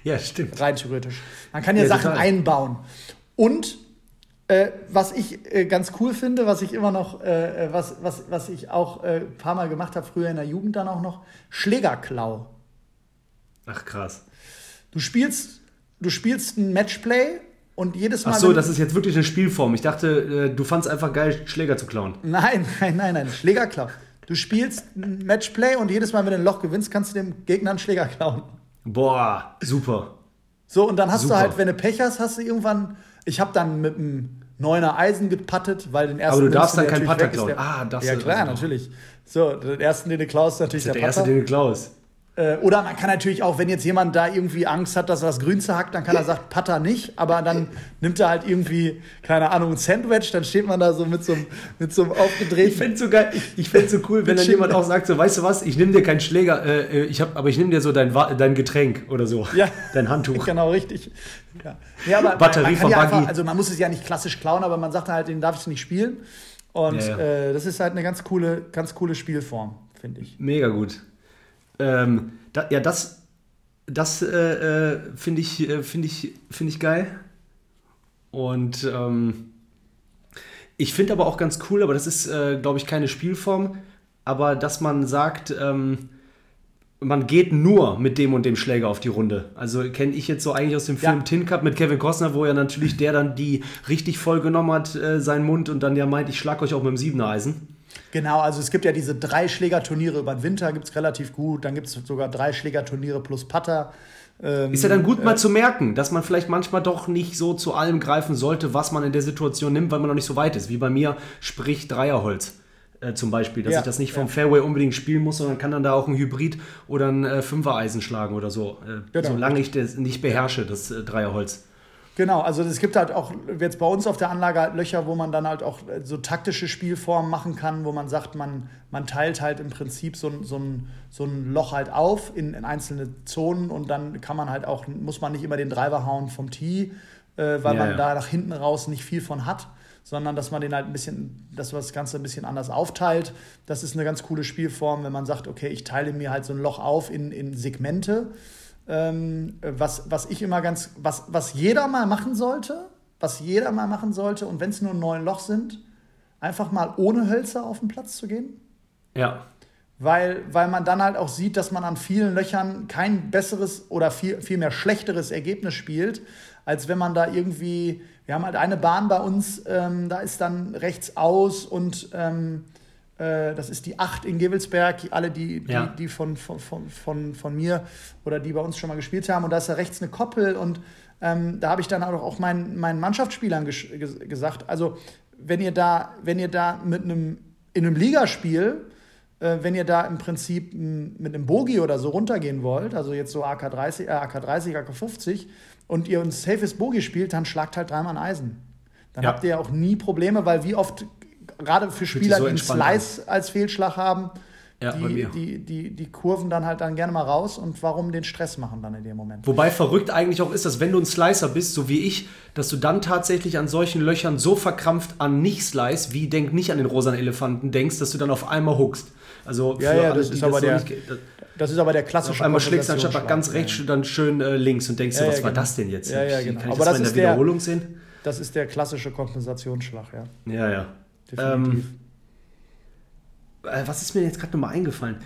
[SPEAKER 1] ja, stimmt.
[SPEAKER 2] Rein theoretisch. Man kann ja, ja Sachen total. einbauen. Und äh, was ich äh, ganz cool finde, was ich immer noch, äh, äh was, was, was ich auch ein äh, paar Mal gemacht habe, früher in der Jugend dann auch noch, Schlägerklau.
[SPEAKER 1] Ach krass.
[SPEAKER 2] Du spielst, du spielst ein Matchplay und jedes Mal.
[SPEAKER 1] Ach so, das ist jetzt wirklich eine Spielform. Ich dachte, äh, du fandst einfach geil, Schläger zu klauen.
[SPEAKER 2] Nein, nein, nein, nein, Schlägerklau. Du spielst ein Matchplay und jedes Mal, wenn du ein Loch gewinnst, kannst du dem Gegner einen Schläger klauen.
[SPEAKER 1] Boah, super.
[SPEAKER 2] So, und dann hast super. du halt, wenn du Pech hast, hast du irgendwann ich habe dann mit einem neuner Eisen gepattet, weil den ersten.
[SPEAKER 1] Aber du darfst dann keinen Putter klauen.
[SPEAKER 2] Ah, das Ja, klar, also natürlich. So, den ersten, den du klaust, natürlich
[SPEAKER 1] der, der erste, den du klaust.
[SPEAKER 2] Äh, oder man kann natürlich auch, wenn jetzt jemand da irgendwie Angst hat, dass er das Grünste hackt, dann kann er sagen, Putter nicht, aber dann nimmt er halt irgendwie, keine Ahnung, ein Sandwich, dann steht man da so mit so einem, mit so einem aufgedrehten.
[SPEAKER 1] Ich fände es so geil, ich fände so cool, wenn dann jemand auch sagt, so, weißt du was, ich nehme dir keinen Schläger, äh, ich hab, aber ich nehme dir so dein, dein Getränk oder so.
[SPEAKER 2] Ja.
[SPEAKER 1] Dein Handtuch.
[SPEAKER 2] Genau, richtig. Ja. Ja, aber
[SPEAKER 1] Batterie von
[SPEAKER 2] ja einfach, Also man muss es ja nicht klassisch klauen, aber man sagt halt, den darf ich nicht spielen. Und ja, äh, das ist halt eine ganz coole, ganz coole Spielform, finde ich.
[SPEAKER 1] Mega gut. Ähm, da, ja, das, das äh, äh finde ich, äh, find ich, find ich geil. Und ähm, ich finde aber auch ganz cool, aber das ist, äh, glaube ich, keine Spielform, aber dass man sagt, ähm, man geht nur mit dem und dem Schläger auf die Runde. Also kenne ich jetzt so eigentlich aus dem Film ja. Tin Cup mit Kevin Costner, wo ja natürlich der dann die richtig voll genommen hat, äh, seinen Mund und dann ja meint, ich schlag euch auch mit dem Siebener Eisen.
[SPEAKER 2] Genau, also es gibt ja diese drei Schlägerturniere über den Winter, gibt es relativ gut. Dann gibt es sogar drei Schlägerturniere plus Putter.
[SPEAKER 1] Ähm, ist ja dann gut äh, mal zu merken, dass man vielleicht manchmal doch nicht so zu allem greifen sollte, was man in der Situation nimmt, weil man noch nicht so weit ist. Wie bei mir, sprich Dreierholz. Äh, zum Beispiel, dass ja, ich das nicht vom ja. Fairway unbedingt spielen muss, sondern kann dann da auch ein Hybrid oder ein äh, Fünfer-Eisen schlagen oder so. Äh, genau. Solange ich das nicht beherrsche, das äh, Dreierholz.
[SPEAKER 2] Genau, also es gibt halt auch jetzt bei uns auf der Anlage halt Löcher, wo man dann halt auch äh, so taktische Spielformen machen kann, wo man sagt, man, man teilt halt im Prinzip so, so, ein, so ein Loch halt auf in, in einzelne Zonen und dann kann man halt auch, muss man nicht immer den Driver hauen vom Tee, äh, weil ja, man ja. da nach hinten raus nicht viel von hat, sondern dass man den halt ein bisschen, dass man das Ganze ein bisschen anders aufteilt. Das ist eine ganz coole Spielform, wenn man sagt, okay, ich teile mir halt so ein Loch auf in, in Segmente. Ähm, was, was ich immer ganz, was, was jeder mal machen sollte, was jeder mal machen sollte, und wenn es nur neun Loch sind, einfach mal ohne Hölzer auf den Platz zu gehen.
[SPEAKER 1] Ja.
[SPEAKER 2] Weil, weil man dann halt auch sieht, dass man an vielen Löchern kein besseres oder viel, viel mehr schlechteres Ergebnis spielt, als wenn man da irgendwie, wir haben halt eine Bahn bei uns, ähm, da ist dann rechts aus und ähm, äh, das ist die 8 in Gewelsberg, alle, die, die, ja. die von, von, von, von mir oder die bei uns schon mal gespielt haben. Und da ist da rechts eine Koppel und ähm, da habe ich dann auch meinen, meinen Mannschaftsspielern ges gesagt, also wenn ihr da, wenn ihr da mit einem, in einem Ligaspiel, äh, wenn ihr da im Prinzip mit einem Bogi oder so runtergehen wollt, also jetzt so AK30, äh, AK30, AK50, und ihr ein safes Bogi spielt, dann schlagt halt dreimal ein Eisen. Dann ja. habt ihr ja auch nie Probleme, weil wie oft, gerade für Spieler, so die einen Slice als Fehlschlag haben, ja, die, die, die, die Kurven dann halt dann gerne mal raus und warum den Stress machen dann in dem Moment.
[SPEAKER 1] Wobei verrückt eigentlich auch ist, dass wenn du ein Slicer bist, so wie ich, dass du dann tatsächlich an solchen Löchern so verkrampft an Nicht-Slice, wie denk nicht an den rosanen Elefanten denkst, dass du dann auf einmal huckst. Also
[SPEAKER 2] ja, ja, das ist, aber das, der, so nicht, das, ist aber der klassische
[SPEAKER 1] einmal schlägst du anstatt ganz rechts ja. dann schön äh, links und denkst ja, dir, was ja, war genau. das denn jetzt?
[SPEAKER 2] Ja, ja, genau.
[SPEAKER 1] Kann ich aber das, mal in der Wiederholung der, sehen?
[SPEAKER 2] Das ist der klassische Kompensationsschlag, ja.
[SPEAKER 1] Ja, ja. Definitiv. Ähm, äh, was ist mir jetzt gerade nochmal eingefallen?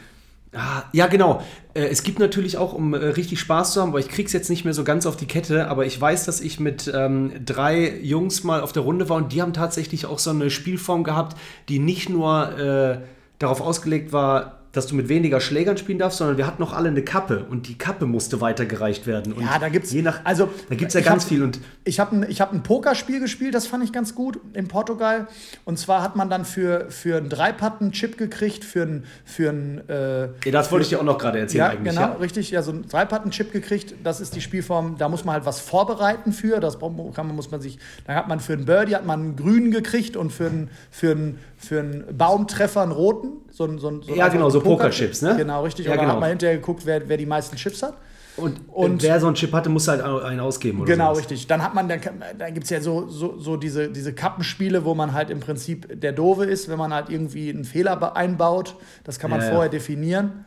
[SPEAKER 1] Ah, ja, genau. Äh, es gibt natürlich auch, um äh, richtig Spaß zu haben, aber ich krieg's jetzt nicht mehr so ganz auf die Kette, aber ich weiß, dass ich mit ähm, drei Jungs mal auf der Runde war und die haben tatsächlich auch so eine Spielform gehabt, die nicht nur äh, darauf ausgelegt war, dass du mit weniger Schlägern spielen darfst, sondern wir hatten noch alle eine Kappe und die Kappe musste weitergereicht werden. Und
[SPEAKER 2] ja, da gibt's je nach, also
[SPEAKER 1] da gibt's ja ganz
[SPEAKER 2] hab,
[SPEAKER 1] viel und
[SPEAKER 2] ich habe ein, ich habe ein Pokerspiel gespielt, das fand ich ganz gut in Portugal und zwar hat man dann für für einen Dreipatten Chip gekriegt für einen für einen äh,
[SPEAKER 1] ja, das wollte ich dir auch noch gerade erzählen
[SPEAKER 2] ja, eigentlich. Genau, ja? richtig, ja so einen Dreipatten Chip gekriegt, das ist die Spielform, da muss man halt was vorbereiten für, das kann man muss man sich, da hat man für einen Birdie hat man einen grünen gekriegt und für einen für einen für einen Baumtreffer einen roten, so ein, so ein,
[SPEAKER 1] so ja genau, so Pokerchips, ne?
[SPEAKER 2] Genau, richtig. Ja, und dann genau. hat man hinterher geguckt, wer, wer die meisten Chips hat.
[SPEAKER 1] Und, und, wer so einen Chip hatte, muss halt einen ausgeben.
[SPEAKER 2] Oder genau, sowas. richtig. Dann hat man, dann, dann gibt es ja so, so, so diese, diese Kappenspiele, wo man halt im Prinzip der Dove ist, wenn man halt irgendwie einen Fehler einbaut. Das kann man ja, vorher ja. definieren.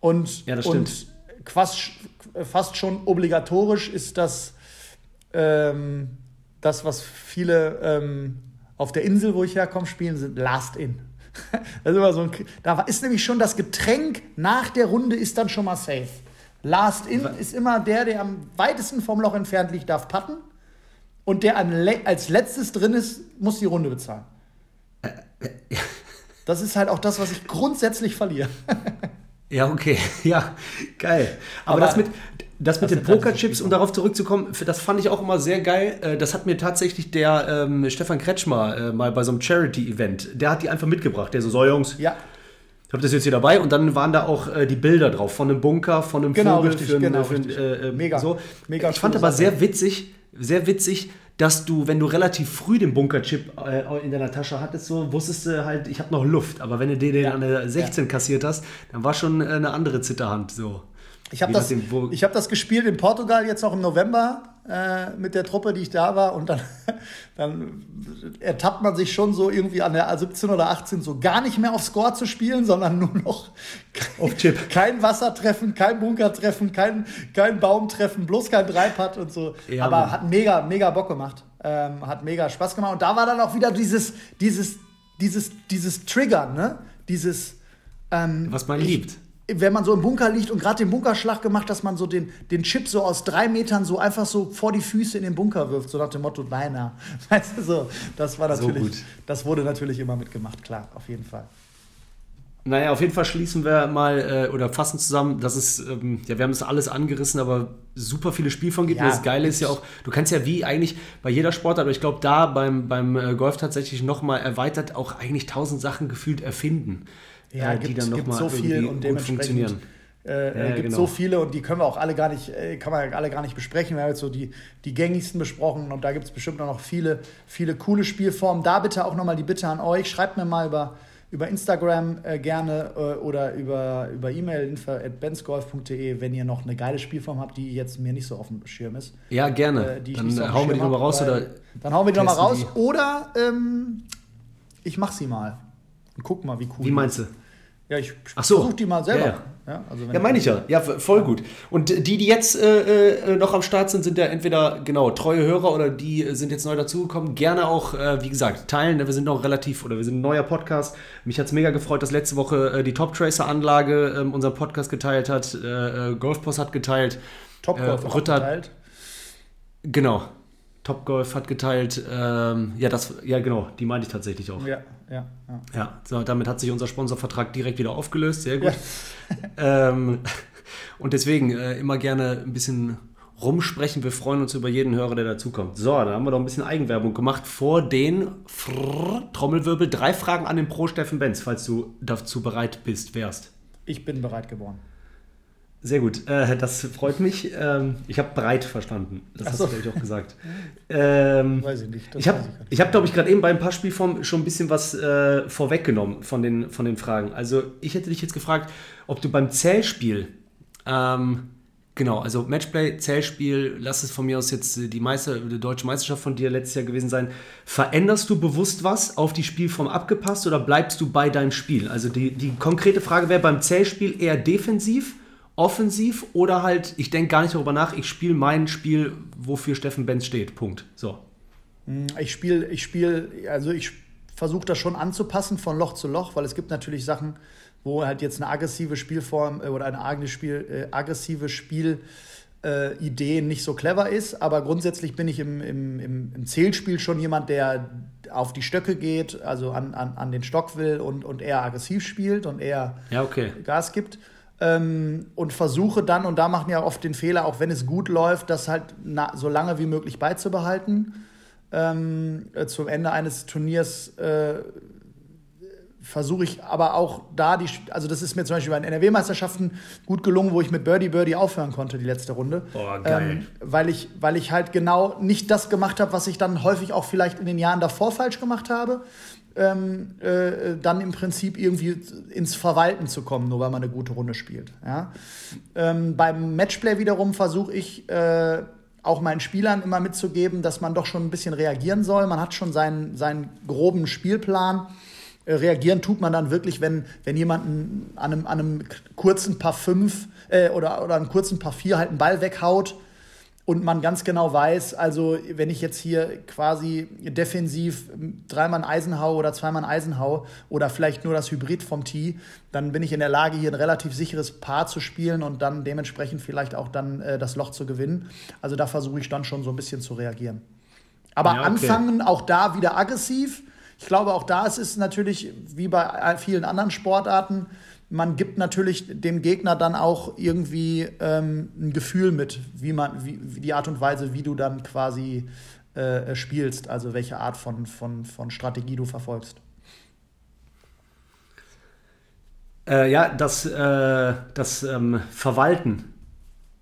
[SPEAKER 2] Und,
[SPEAKER 1] ja, das
[SPEAKER 2] und fast, fast schon obligatorisch ist das, ähm, das was viele ähm, auf der Insel, wo ich herkomme, spielen, sind Last In. Das ist immer so ein, da ist nämlich schon das Getränk nach der Runde ist dann schon mal safe. Last in ist immer der, der am weitesten vom Loch entfernt liegt, darf patten. Und der als letztes drin ist, muss die Runde bezahlen. Das ist halt auch das, was ich grundsätzlich verliere.
[SPEAKER 1] Ja, okay. Ja, geil. Aber, Aber das mit, das mit den Pokerchips, um darauf zurückzukommen, das fand ich auch immer sehr geil. Äh, das hat mir tatsächlich der ähm, Stefan Kretschmer äh, mal bei so einem Charity-Event, der hat die einfach mitgebracht. Der so, so Jungs,
[SPEAKER 2] ja.
[SPEAKER 1] ich habe das jetzt hier dabei. Und dann waren da auch äh, die Bilder drauf von einem Bunker, von einem
[SPEAKER 2] genau, Vogel. Richtig,
[SPEAKER 1] für,
[SPEAKER 2] genau,
[SPEAKER 1] für. Äh, Mega. So. Mega ich fand aber sehr witzig, sehr witzig, dass du, wenn du relativ früh den Bunkerchip äh, in deiner Tasche hattest, so wusstest du halt, ich habe noch Luft. Aber wenn du den ja. an der 16 ja. kassiert hast, dann war schon eine andere Zitterhand so.
[SPEAKER 2] Ich habe das, hab das gespielt in Portugal jetzt noch im November äh, mit der Truppe, die ich da war. Und dann, dann ertappt man sich schon so irgendwie an der 17 oder 18 so gar nicht mehr auf Score zu spielen, sondern nur noch
[SPEAKER 1] auf Chip.
[SPEAKER 2] kein Wasser treffen, kein Bunker treffen, kein, kein Baum treffen, bloß kein Dreipad und so. Ja, Aber Mann. hat mega, mega Bock gemacht. Ähm, hat mega Spaß gemacht. Und da war dann auch wieder dieses, dieses, dieses, dieses Triggern, ne? Dieses. Ähm,
[SPEAKER 1] Was man liebt
[SPEAKER 2] wenn man so im Bunker liegt und gerade den Bunkerschlag gemacht, dass man so den, den Chip so aus drei Metern so einfach so vor die Füße in den Bunker wirft, so nach dem Motto, beinahe. Weißt du, so, das war natürlich, so das wurde natürlich immer mitgemacht, klar, auf jeden Fall.
[SPEAKER 1] Naja, auf jeden Fall schließen wir mal äh, oder fassen zusammen, dass es, ähm, ja, wir haben das alles angerissen, aber super viele Spielformen gibt. Ja, das Geile ist ja auch, du kannst ja wie eigentlich bei jeder Sportart, aber ich glaube, da beim, beim äh, Golf tatsächlich nochmal erweitert auch eigentlich tausend Sachen gefühlt erfinden
[SPEAKER 2] ja, äh, die gibt, dann noch gibt mal so viel und dementsprechend äh, ja, gibt genau. so viele und die können wir auch alle gar nicht, äh, kann man alle gar nicht besprechen. Wir haben jetzt so die, die gängigsten besprochen und da gibt es bestimmt noch viele, viele coole Spielformen. Da bitte auch nochmal die Bitte an euch, schreibt mir mal über, über Instagram äh, gerne äh, oder über, über E-Mail info.bensgolf.de, wenn ihr noch eine geile Spielform habt, die jetzt mir nicht so auf dem Schirm ist.
[SPEAKER 1] Ja, gerne.
[SPEAKER 2] Äh,
[SPEAKER 1] Dann so hauen wir die nochmal raus oder
[SPEAKER 2] Dann hauen wir die nochmal raus. Die. Oder ähm, ich mach sie mal. Und guck mal, wie cool.
[SPEAKER 1] Wie meinst du?
[SPEAKER 2] Ja, ich
[SPEAKER 1] so.
[SPEAKER 2] versuche die mal selber.
[SPEAKER 1] Ja, ja. ja, also ja meine ich ja. Ja, voll gut. Und die, die jetzt äh, äh, noch am Start sind, sind ja entweder genau treue Hörer oder die sind jetzt neu dazugekommen. Gerne auch, äh, wie gesagt, teilen. Wir sind noch relativ oder wir sind ein neuer Podcast. Mich hat es mega gefreut, dass letzte Woche äh, die Top Tracer Anlage ähm, unseren Podcast geteilt hat. Äh, äh, Golfpost hat geteilt.
[SPEAKER 2] Top Golf
[SPEAKER 1] Ritter, geteilt. Genau. Top Golf hat geteilt. Ähm, ja, das, ja, genau, die meinte ich tatsächlich auch.
[SPEAKER 2] Ja, ja,
[SPEAKER 1] ja. Ja, so, damit hat sich unser Sponsorvertrag direkt wieder aufgelöst. Sehr gut. Ja. ähm, und deswegen äh, immer gerne ein bisschen rumsprechen. Wir freuen uns über jeden Hörer, der dazukommt. So, da haben wir doch ein bisschen Eigenwerbung gemacht vor den Frrr, Trommelwirbel. Drei Fragen an den Pro Steffen Benz, falls du dazu bereit bist, wärst.
[SPEAKER 2] Ich bin bereit geworden.
[SPEAKER 1] Sehr gut, äh, das freut mich. Ähm, ich habe breit verstanden. Das Ach hast so. du, glaube ich, auch gesagt. ähm, weiß ich nicht. ich habe, ich hab, glaube ich, gerade eben bei ein paar Spielformen schon ein bisschen was äh, vorweggenommen von den, von den Fragen. Also, ich hätte dich jetzt gefragt, ob du beim Zählspiel, ähm, genau, also Matchplay, Zählspiel, lass es von mir aus jetzt die, Meister, die deutsche Meisterschaft von dir letztes Jahr gewesen sein, veränderst du bewusst was auf die Spielform abgepasst oder bleibst du bei deinem Spiel? Also, die, die konkrete Frage wäre beim Zählspiel eher defensiv offensiv oder halt, ich denke gar nicht darüber nach, ich spiele mein Spiel, wofür Steffen Benz steht. Punkt. So.
[SPEAKER 2] Hm, ich spiele, ich spiele, also ich versuche das schon anzupassen von Loch zu Loch, weil es gibt natürlich Sachen, wo halt jetzt eine aggressive Spielform äh, oder eine eigene Spiel, äh, aggressive Spielidee äh, nicht so clever ist. Aber grundsätzlich bin ich im, im, im, im, Zählspiel schon jemand, der auf die Stöcke geht, also an, an, an den Stock will und, und eher aggressiv spielt und eher
[SPEAKER 1] ja, okay.
[SPEAKER 2] Gas gibt ähm, und versuche dann, und da machen ja oft den Fehler, auch wenn es gut läuft, das halt na, so lange wie möglich beizubehalten. Ähm, äh, zum Ende eines Turniers äh, versuche ich aber auch da die, also das ist mir zum Beispiel bei den NRW-Meisterschaften gut gelungen, wo ich mit Birdie Birdie aufhören konnte, die letzte Runde.
[SPEAKER 1] Oh.
[SPEAKER 2] Ähm, weil, ich, weil ich halt genau nicht das gemacht habe, was ich dann häufig auch vielleicht in den Jahren davor falsch gemacht habe ähm, äh, dann im Prinzip irgendwie ins Verwalten zu kommen, nur weil man eine gute Runde spielt. Ja? Ähm, beim Matchplay wiederum versuche ich äh, auch meinen Spielern immer mitzugeben, dass man doch schon ein bisschen reagieren soll. Man hat schon seinen, seinen groben Spielplan. Äh, reagieren tut man dann wirklich, wenn, wenn jemand an einem, an einem kurzen Paar 5 äh, oder, oder einem kurzen Paar 4 halt einen Ball weghaut und man ganz genau weiß, also wenn ich jetzt hier quasi defensiv dreimal Eisenhau oder zweimal Eisenhau oder vielleicht nur das Hybrid vom Tee, dann bin ich in der Lage, hier ein relativ sicheres Paar zu spielen und dann dementsprechend vielleicht auch dann äh, das Loch zu gewinnen. Also da versuche ich dann schon so ein bisschen zu reagieren. Aber ja, okay. anfangen auch da wieder aggressiv. Ich glaube, auch da ist es natürlich wie bei vielen anderen Sportarten, man gibt natürlich dem Gegner dann auch irgendwie ähm, ein Gefühl mit, wie man, wie, wie, die Art und Weise, wie du dann quasi äh, spielst, also welche Art von, von, von Strategie du verfolgst.
[SPEAKER 1] Äh, ja, das, äh, das ähm, Verwalten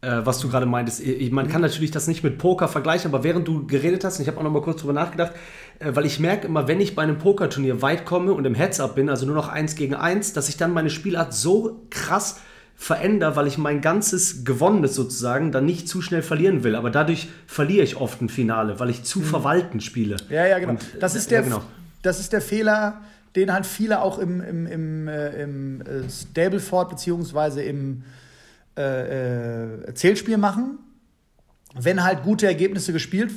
[SPEAKER 1] äh, was du gerade meintest. Man kann natürlich das nicht mit Poker vergleichen, aber während du geredet hast, ich habe auch noch mal kurz drüber nachgedacht, äh, weil ich merke immer, wenn ich bei einem Pokerturnier weit komme und im Heads-Up bin, also nur noch eins gegen eins, dass ich dann meine Spielart so krass verändere, weil ich mein ganzes Gewonnenes sozusagen dann nicht zu schnell verlieren will. Aber dadurch verliere ich oft ein Finale, weil ich zu mhm. verwalten spiele.
[SPEAKER 2] Ja, ja, genau. Und, das, ist der, ja, genau. das ist der Fehler, den halt viele auch im, im, im, äh, im äh, Stableford beziehungsweise im äh, äh, Zählspiel machen. Wenn halt gute Ergebnisse gespielt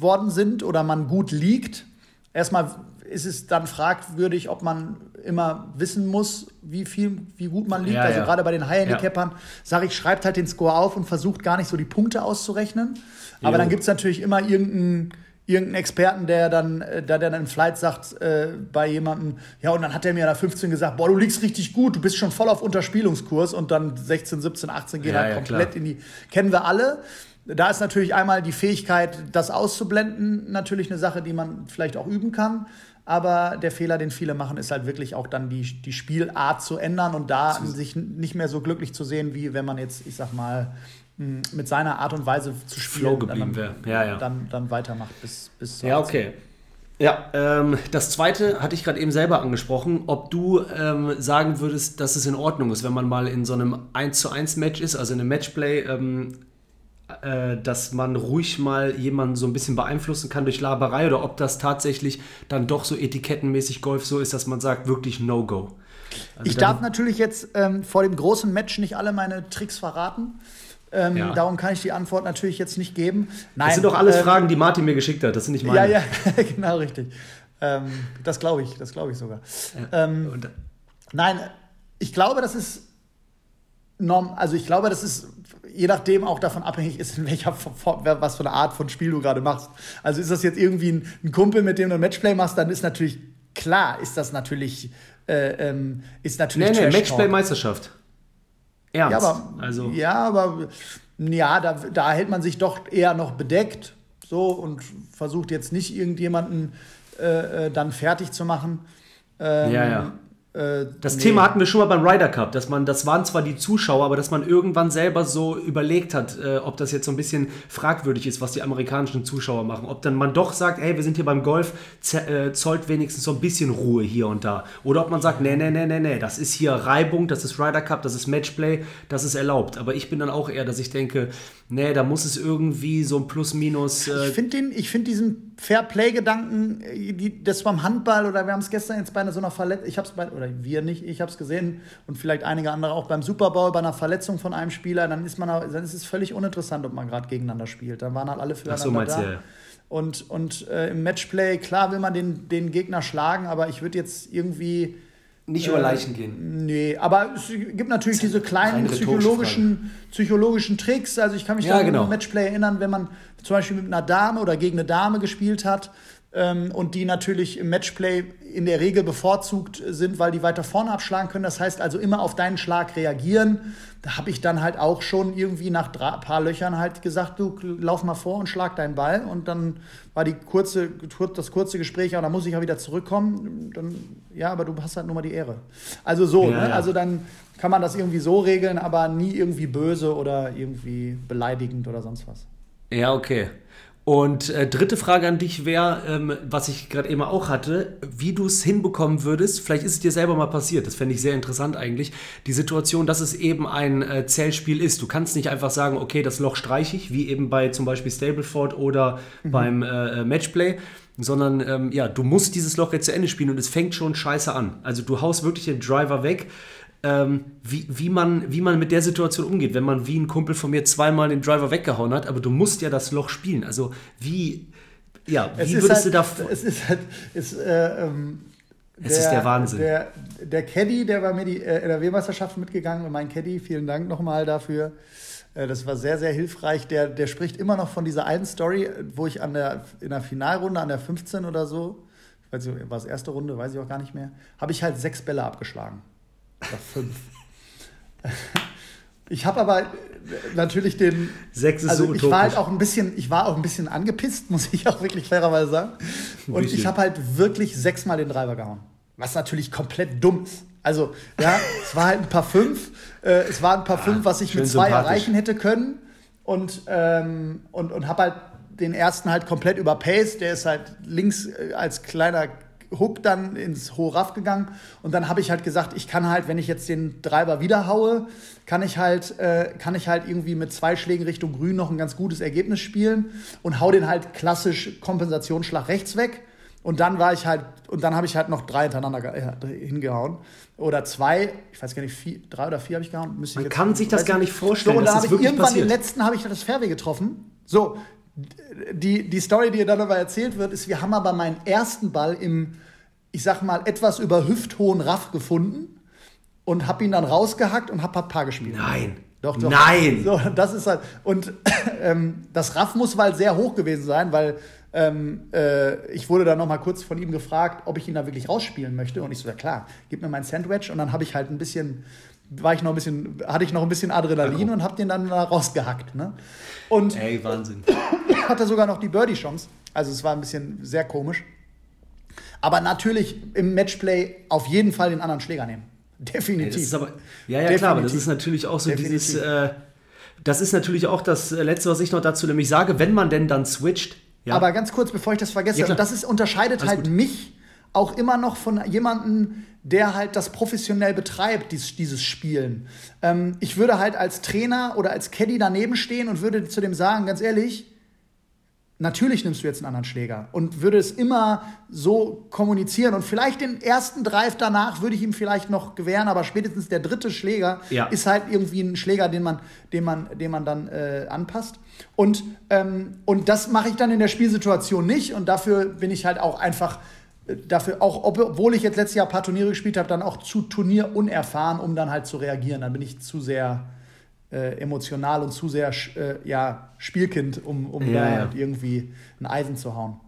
[SPEAKER 2] worden sind oder man gut liegt, erstmal ist es dann fragwürdig, ob man immer wissen muss, wie viel, wie gut man liegt. Ja, also ja. gerade bei den High-Handicappern ja. sage ich, schreibt halt den Score auf und versucht gar nicht so die Punkte auszurechnen. Aber jo. dann gibt es natürlich immer irgendeinen irgendeinen Experten, der dann, äh, der dann im Flight sagt äh, bei jemandem, ja, und dann hat er mir da 15 gesagt, boah, du liegst richtig gut, du bist schon voll auf Unterspielungskurs und dann 16, 17, 18 gehen ja, halt ja, komplett klar. in die, kennen wir alle. Da ist natürlich einmal die Fähigkeit, das auszublenden, natürlich eine Sache, die man vielleicht auch üben kann. Aber der Fehler, den viele machen, ist halt wirklich auch dann die, die Spielart zu ändern und da sich nicht mehr so glücklich zu sehen, wie wenn man jetzt, ich sag mal, mit seiner Art und Weise zu spielen,
[SPEAKER 1] Flow geblieben wäre. Ja, ja.
[SPEAKER 2] Dann, dann weitermacht bis, bis
[SPEAKER 1] Ja, okay. Ja, ähm, das zweite hatte ich gerade eben selber angesprochen, ob du ähm, sagen würdest, dass es in Ordnung ist, wenn man mal in so einem 1 zu 1 Match ist, also in einem Matchplay, ähm, äh, dass man ruhig mal jemanden so ein bisschen beeinflussen kann durch Laberei oder ob das tatsächlich dann doch so etikettenmäßig Golf so ist, dass man sagt, wirklich No-Go.
[SPEAKER 2] Also ich darf natürlich jetzt ähm, vor dem großen Match nicht alle meine Tricks verraten. Ähm, ja. Darum kann ich die Antwort natürlich jetzt nicht geben.
[SPEAKER 1] Nein, das sind doch alles ähm, Fragen, die Martin mir geschickt hat. Das sind nicht meine.
[SPEAKER 2] Ja, ja, genau richtig. Ähm, das glaube ich, das glaube ich sogar. Ja. Ähm, nein, ich glaube, das ist norm, also ich glaube, das ist je nachdem auch davon abhängig ist, in welcher was für eine Art von Spiel du gerade machst. Also ist das jetzt irgendwie ein, ein, Kumpel, mit dem du ein Matchplay machst, dann ist natürlich klar, ist das natürlich äh, ähm, ist natürlich
[SPEAKER 1] nee, nee, Matchplay-Meisterschaft.
[SPEAKER 2] Ernst. Ja, aber, also. ja, aber ja, da, da hält man sich doch eher noch bedeckt so und versucht jetzt nicht irgendjemanden äh, äh dann fertig zu machen.
[SPEAKER 1] Ähm, ja, ja. Äh, das nee. Thema hatten wir schon mal beim Ryder Cup, dass man, das waren zwar die Zuschauer, aber dass man irgendwann selber so überlegt hat, äh, ob das jetzt so ein bisschen fragwürdig ist, was die amerikanischen Zuschauer machen. Ob dann man doch sagt, hey, wir sind hier beim Golf, äh, zollt wenigstens so ein bisschen Ruhe hier und da. Oder ob man sagt, nee, nee, nee, nee, nee, das ist hier Reibung, das ist Ryder Cup, das ist Matchplay, das ist erlaubt. Aber ich bin dann auch eher, dass ich denke, nee, da muss es irgendwie so ein Plus-Minus.
[SPEAKER 2] Äh ich finde find diesen Fair-Play-Gedanken, äh, das beim Handball oder wir haben es gestern jetzt bei so einer Verletzung, ich habe es bei, oder wir nicht, ich habe es gesehen und vielleicht einige andere auch beim Super Bowl bei einer Verletzung von einem Spieler, dann ist man, dann ist es völlig uninteressant, ob man gerade gegeneinander spielt. Dann waren halt alle füreinander Ach so, da. Ja. Und, und äh, im Matchplay, klar will man den, den Gegner schlagen, aber ich würde jetzt irgendwie
[SPEAKER 1] nicht über Leichen gehen.
[SPEAKER 2] Nee, aber es gibt natürlich diese kleinen psychologischen, psychologischen Tricks. Also ich kann mich ja, da genau. an Matchplay erinnern, wenn man zum Beispiel mit einer Dame oder gegen eine Dame gespielt hat und die natürlich im Matchplay in der Regel bevorzugt sind, weil die weiter vorne abschlagen können. Das heißt also immer auf deinen Schlag reagieren. Da habe ich dann halt auch schon irgendwie nach ein paar Löchern halt gesagt, du lauf mal vor und schlag deinen Ball. Und dann war die kurze, das kurze Gespräch, aber da muss ich ja wieder zurückkommen. Dann, ja, aber du hast halt nur mal die Ehre. Also so, ja, ne? ja. also dann kann man das irgendwie so regeln, aber nie irgendwie böse oder irgendwie beleidigend oder sonst was.
[SPEAKER 1] Ja, okay. Und äh, dritte Frage an dich wäre, ähm, was ich gerade eben auch hatte, wie du es hinbekommen würdest, vielleicht ist es dir selber mal passiert, das fände ich sehr interessant eigentlich, die Situation, dass es eben ein äh, Zählspiel ist. Du kannst nicht einfach sagen, okay, das Loch streiche ich, wie eben bei zum Beispiel Stableford oder mhm. beim äh, Matchplay, sondern ähm, ja, du musst dieses Loch jetzt zu Ende spielen und es fängt schon scheiße an. Also du haust wirklich den Driver weg ähm, wie, wie, man, wie man mit der Situation umgeht, wenn man wie ein Kumpel von mir zweimal den Driver weggehauen hat, aber du musst ja das Loch spielen. Also wie, ja, wie würdest
[SPEAKER 2] halt, du da... Es ist halt, es, äh, ähm,
[SPEAKER 1] es der, ist der Wahnsinn.
[SPEAKER 2] Der, der Caddy, der war mir die äh, NRW-Meisterschaft mitgegangen und mein Caddy, vielen Dank nochmal dafür. Äh, das war sehr, sehr hilfreich. Der, der spricht immer noch von dieser einen Story, wo ich an der, in der Finalrunde, an der 15 oder so, ich weiß nicht, war es erste Runde, weiß ich auch gar nicht mehr, habe ich halt sechs Bälle abgeschlagen. Oder fünf. Ich habe aber natürlich den.
[SPEAKER 1] Sechs ist
[SPEAKER 2] also
[SPEAKER 1] so
[SPEAKER 2] ich war halt auch ein bisschen, ich war auch ein bisschen angepisst, muss ich auch wirklich fairerweise sagen. Und ich habe halt wirklich sechsmal den Driver gehauen. Was natürlich komplett dumm ist. Also, ja, es war halt ein paar fünf. Äh, es war ein paar ah, fünf, was ich mit zwei erreichen hätte können. Und, ähm, und, und habe halt den ersten halt komplett überpaced. Der ist halt links äh, als kleiner Hook dann ins hohe Raff gegangen und dann habe ich halt gesagt, ich kann halt, wenn ich jetzt den Treiber wieder haue, kann ich halt, äh, kann ich halt irgendwie mit zwei Schlägen Richtung Grün noch ein ganz gutes Ergebnis spielen und hau den halt klassisch Kompensationsschlag rechts weg. Und dann war ich halt, und dann habe ich halt noch drei hintereinander hingehauen. Oder zwei, ich weiß gar nicht, vier, drei oder vier habe ich gehauen.
[SPEAKER 1] Man kann sich das gar nicht vorstellen. So,
[SPEAKER 2] und da habe ich irgendwann passiert. den letzten habe ich das Fairway getroffen. So, die, die Story, die dann aber erzählt wird, ist, wir haben aber meinen ersten Ball im, ich sag mal, etwas über hüfthohen Raff gefunden und hab ihn dann rausgehackt und hab Paar gespielt.
[SPEAKER 1] Nein.
[SPEAKER 2] Doch, doch.
[SPEAKER 1] Nein!
[SPEAKER 2] So, das ist halt. Und ähm, das Raff muss mal sehr hoch gewesen sein, weil ähm, äh, ich wurde dann noch mal kurz von ihm gefragt, ob ich ihn da wirklich rausspielen möchte. Und ich so, ja klar, gib mir mein Sandwich. Und dann habe ich halt ein bisschen war ich noch ein bisschen, hatte ich noch ein bisschen Adrenalin und habe den dann rausgehackt. Ne? Und
[SPEAKER 1] Ey, Wahnsinn.
[SPEAKER 2] Hatte sogar noch die Birdie-Chance. Also es war ein bisschen sehr komisch. Aber natürlich im Matchplay auf jeden Fall den anderen Schläger nehmen. Definitiv.
[SPEAKER 1] Ja, aber, ja, ja Definitiv. klar, aber das ist natürlich auch so Definitiv. dieses. Äh, das ist natürlich auch das äh, Letzte, was ich noch dazu nämlich sage, wenn man denn dann switcht.
[SPEAKER 2] Ja. Aber ganz kurz, bevor ich das vergesse, ja, das ist, unterscheidet Alles halt gut. mich auch immer noch von jemandem, der halt das professionell betreibt, dies, dieses Spielen. Ähm, ich würde halt als Trainer oder als Caddy daneben stehen und würde zu dem sagen, ganz ehrlich, natürlich nimmst du jetzt einen anderen Schläger und würde es immer so kommunizieren und vielleicht den ersten Drive danach würde ich ihm vielleicht noch gewähren, aber spätestens der dritte Schläger ja. ist halt irgendwie ein Schläger, den man, den man, den man dann äh, anpasst und, ähm, und das mache ich dann in der Spielsituation nicht und dafür bin ich halt auch einfach dafür auch, obwohl ich jetzt letztes Jahr ein paar Turniere gespielt habe, dann auch zu Turnier unerfahren, um dann halt zu reagieren. Dann bin ich zu sehr äh, emotional und zu sehr äh, ja, Spielkind, um, um ja, da ja. Halt irgendwie ein Eisen zu hauen.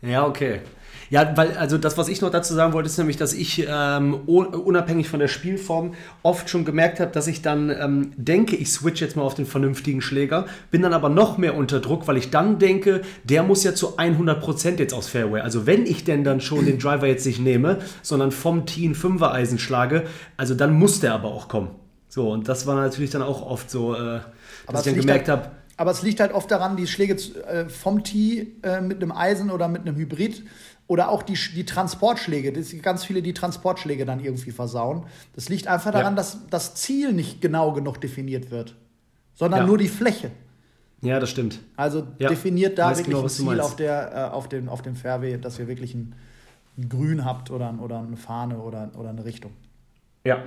[SPEAKER 1] Ja, okay. Ja, weil, also das, was ich noch dazu sagen wollte, ist nämlich, dass ich ähm, unabhängig von der Spielform oft schon gemerkt habe, dass ich dann ähm, denke, ich switch jetzt mal auf den vernünftigen Schläger, bin dann aber noch mehr unter Druck, weil ich dann denke, der muss ja zu 100% jetzt aus Fairway. Also wenn ich denn dann schon den Driver jetzt nicht nehme, sondern vom Tee ein Fünfer-Eisen schlage, also dann muss der aber auch kommen. So, und das war natürlich dann auch oft so, äh, dass ich dann gemerkt
[SPEAKER 2] halt,
[SPEAKER 1] habe,
[SPEAKER 2] aber es liegt halt oft daran, die Schläge äh, vom Tee äh, mit einem Eisen oder mit einem Hybrid oder auch die, die Transportschläge, das sind ganz viele, die Transportschläge dann irgendwie versauen. Das liegt einfach daran, ja. dass das Ziel nicht genau genug definiert wird, sondern ja. nur die Fläche.
[SPEAKER 1] Ja, das stimmt.
[SPEAKER 2] Also ja. definiert da wirklich genau, ein Ziel auf, der, äh, auf, dem, auf dem Fairway, dass ihr wirklich ein, ein Grün habt oder, oder eine Fahne oder, oder eine Richtung.
[SPEAKER 1] Ja.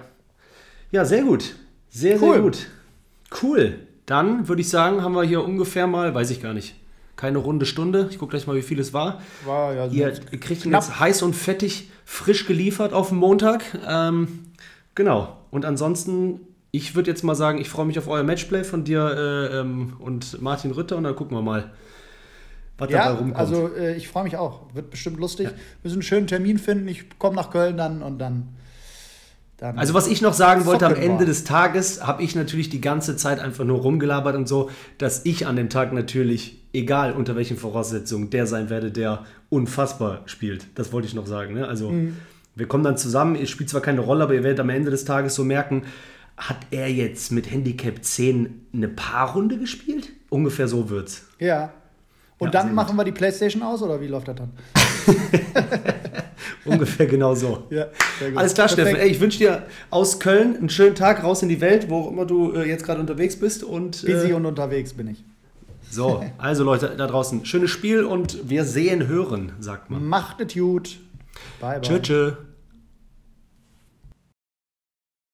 [SPEAKER 1] Ja, sehr gut. Sehr, cool. sehr gut. Cool. Dann würde ich sagen, haben wir hier ungefähr mal, weiß ich gar nicht, keine runde Stunde. Ich gucke gleich mal, wie viel es war. War ja. Ihr kriegt ihn jetzt heiß und fettig, frisch geliefert auf dem Montag. Ähm, genau. Und ansonsten, ich würde jetzt mal sagen, ich freue mich auf euer Matchplay von dir äh, ähm, und Martin Ritter und dann gucken wir mal,
[SPEAKER 2] was ja, dabei rumkommt. Also äh, ich freue mich auch. Wird bestimmt lustig. Ja. Wir müssen einen schönen Termin finden. Ich komme nach Köln dann und dann
[SPEAKER 1] dann also was ich noch sagen wollte, am Ende des Tages habe ich natürlich die ganze Zeit einfach nur rumgelabert und so, dass ich an dem Tag natürlich, egal unter welchen Voraussetzungen, der sein werde, der unfassbar spielt. Das wollte ich noch sagen. Ne? Also mhm. wir kommen dann zusammen, es spielt zwar keine Rolle, aber ihr werdet am Ende des Tages so merken, hat er jetzt mit Handicap 10 eine Paarrunde gespielt? Ungefähr so wird's.
[SPEAKER 2] Ja. Und ja, dann machen wir die Playstation aus oder wie läuft das dann?
[SPEAKER 1] Ungefähr genau so. Ja, Alles klar, Perfekt. Steffen. Ey, ich wünsche dir aus Köln einen schönen Tag raus in die Welt, wo auch immer du äh, jetzt gerade unterwegs bist. Und,
[SPEAKER 2] äh, Busy und unterwegs bin ich.
[SPEAKER 1] So, also Leute da draußen, schönes Spiel und wir sehen, hören, sagt man.
[SPEAKER 2] Macht es gut.
[SPEAKER 1] Bye, bye. Tschö, tschö.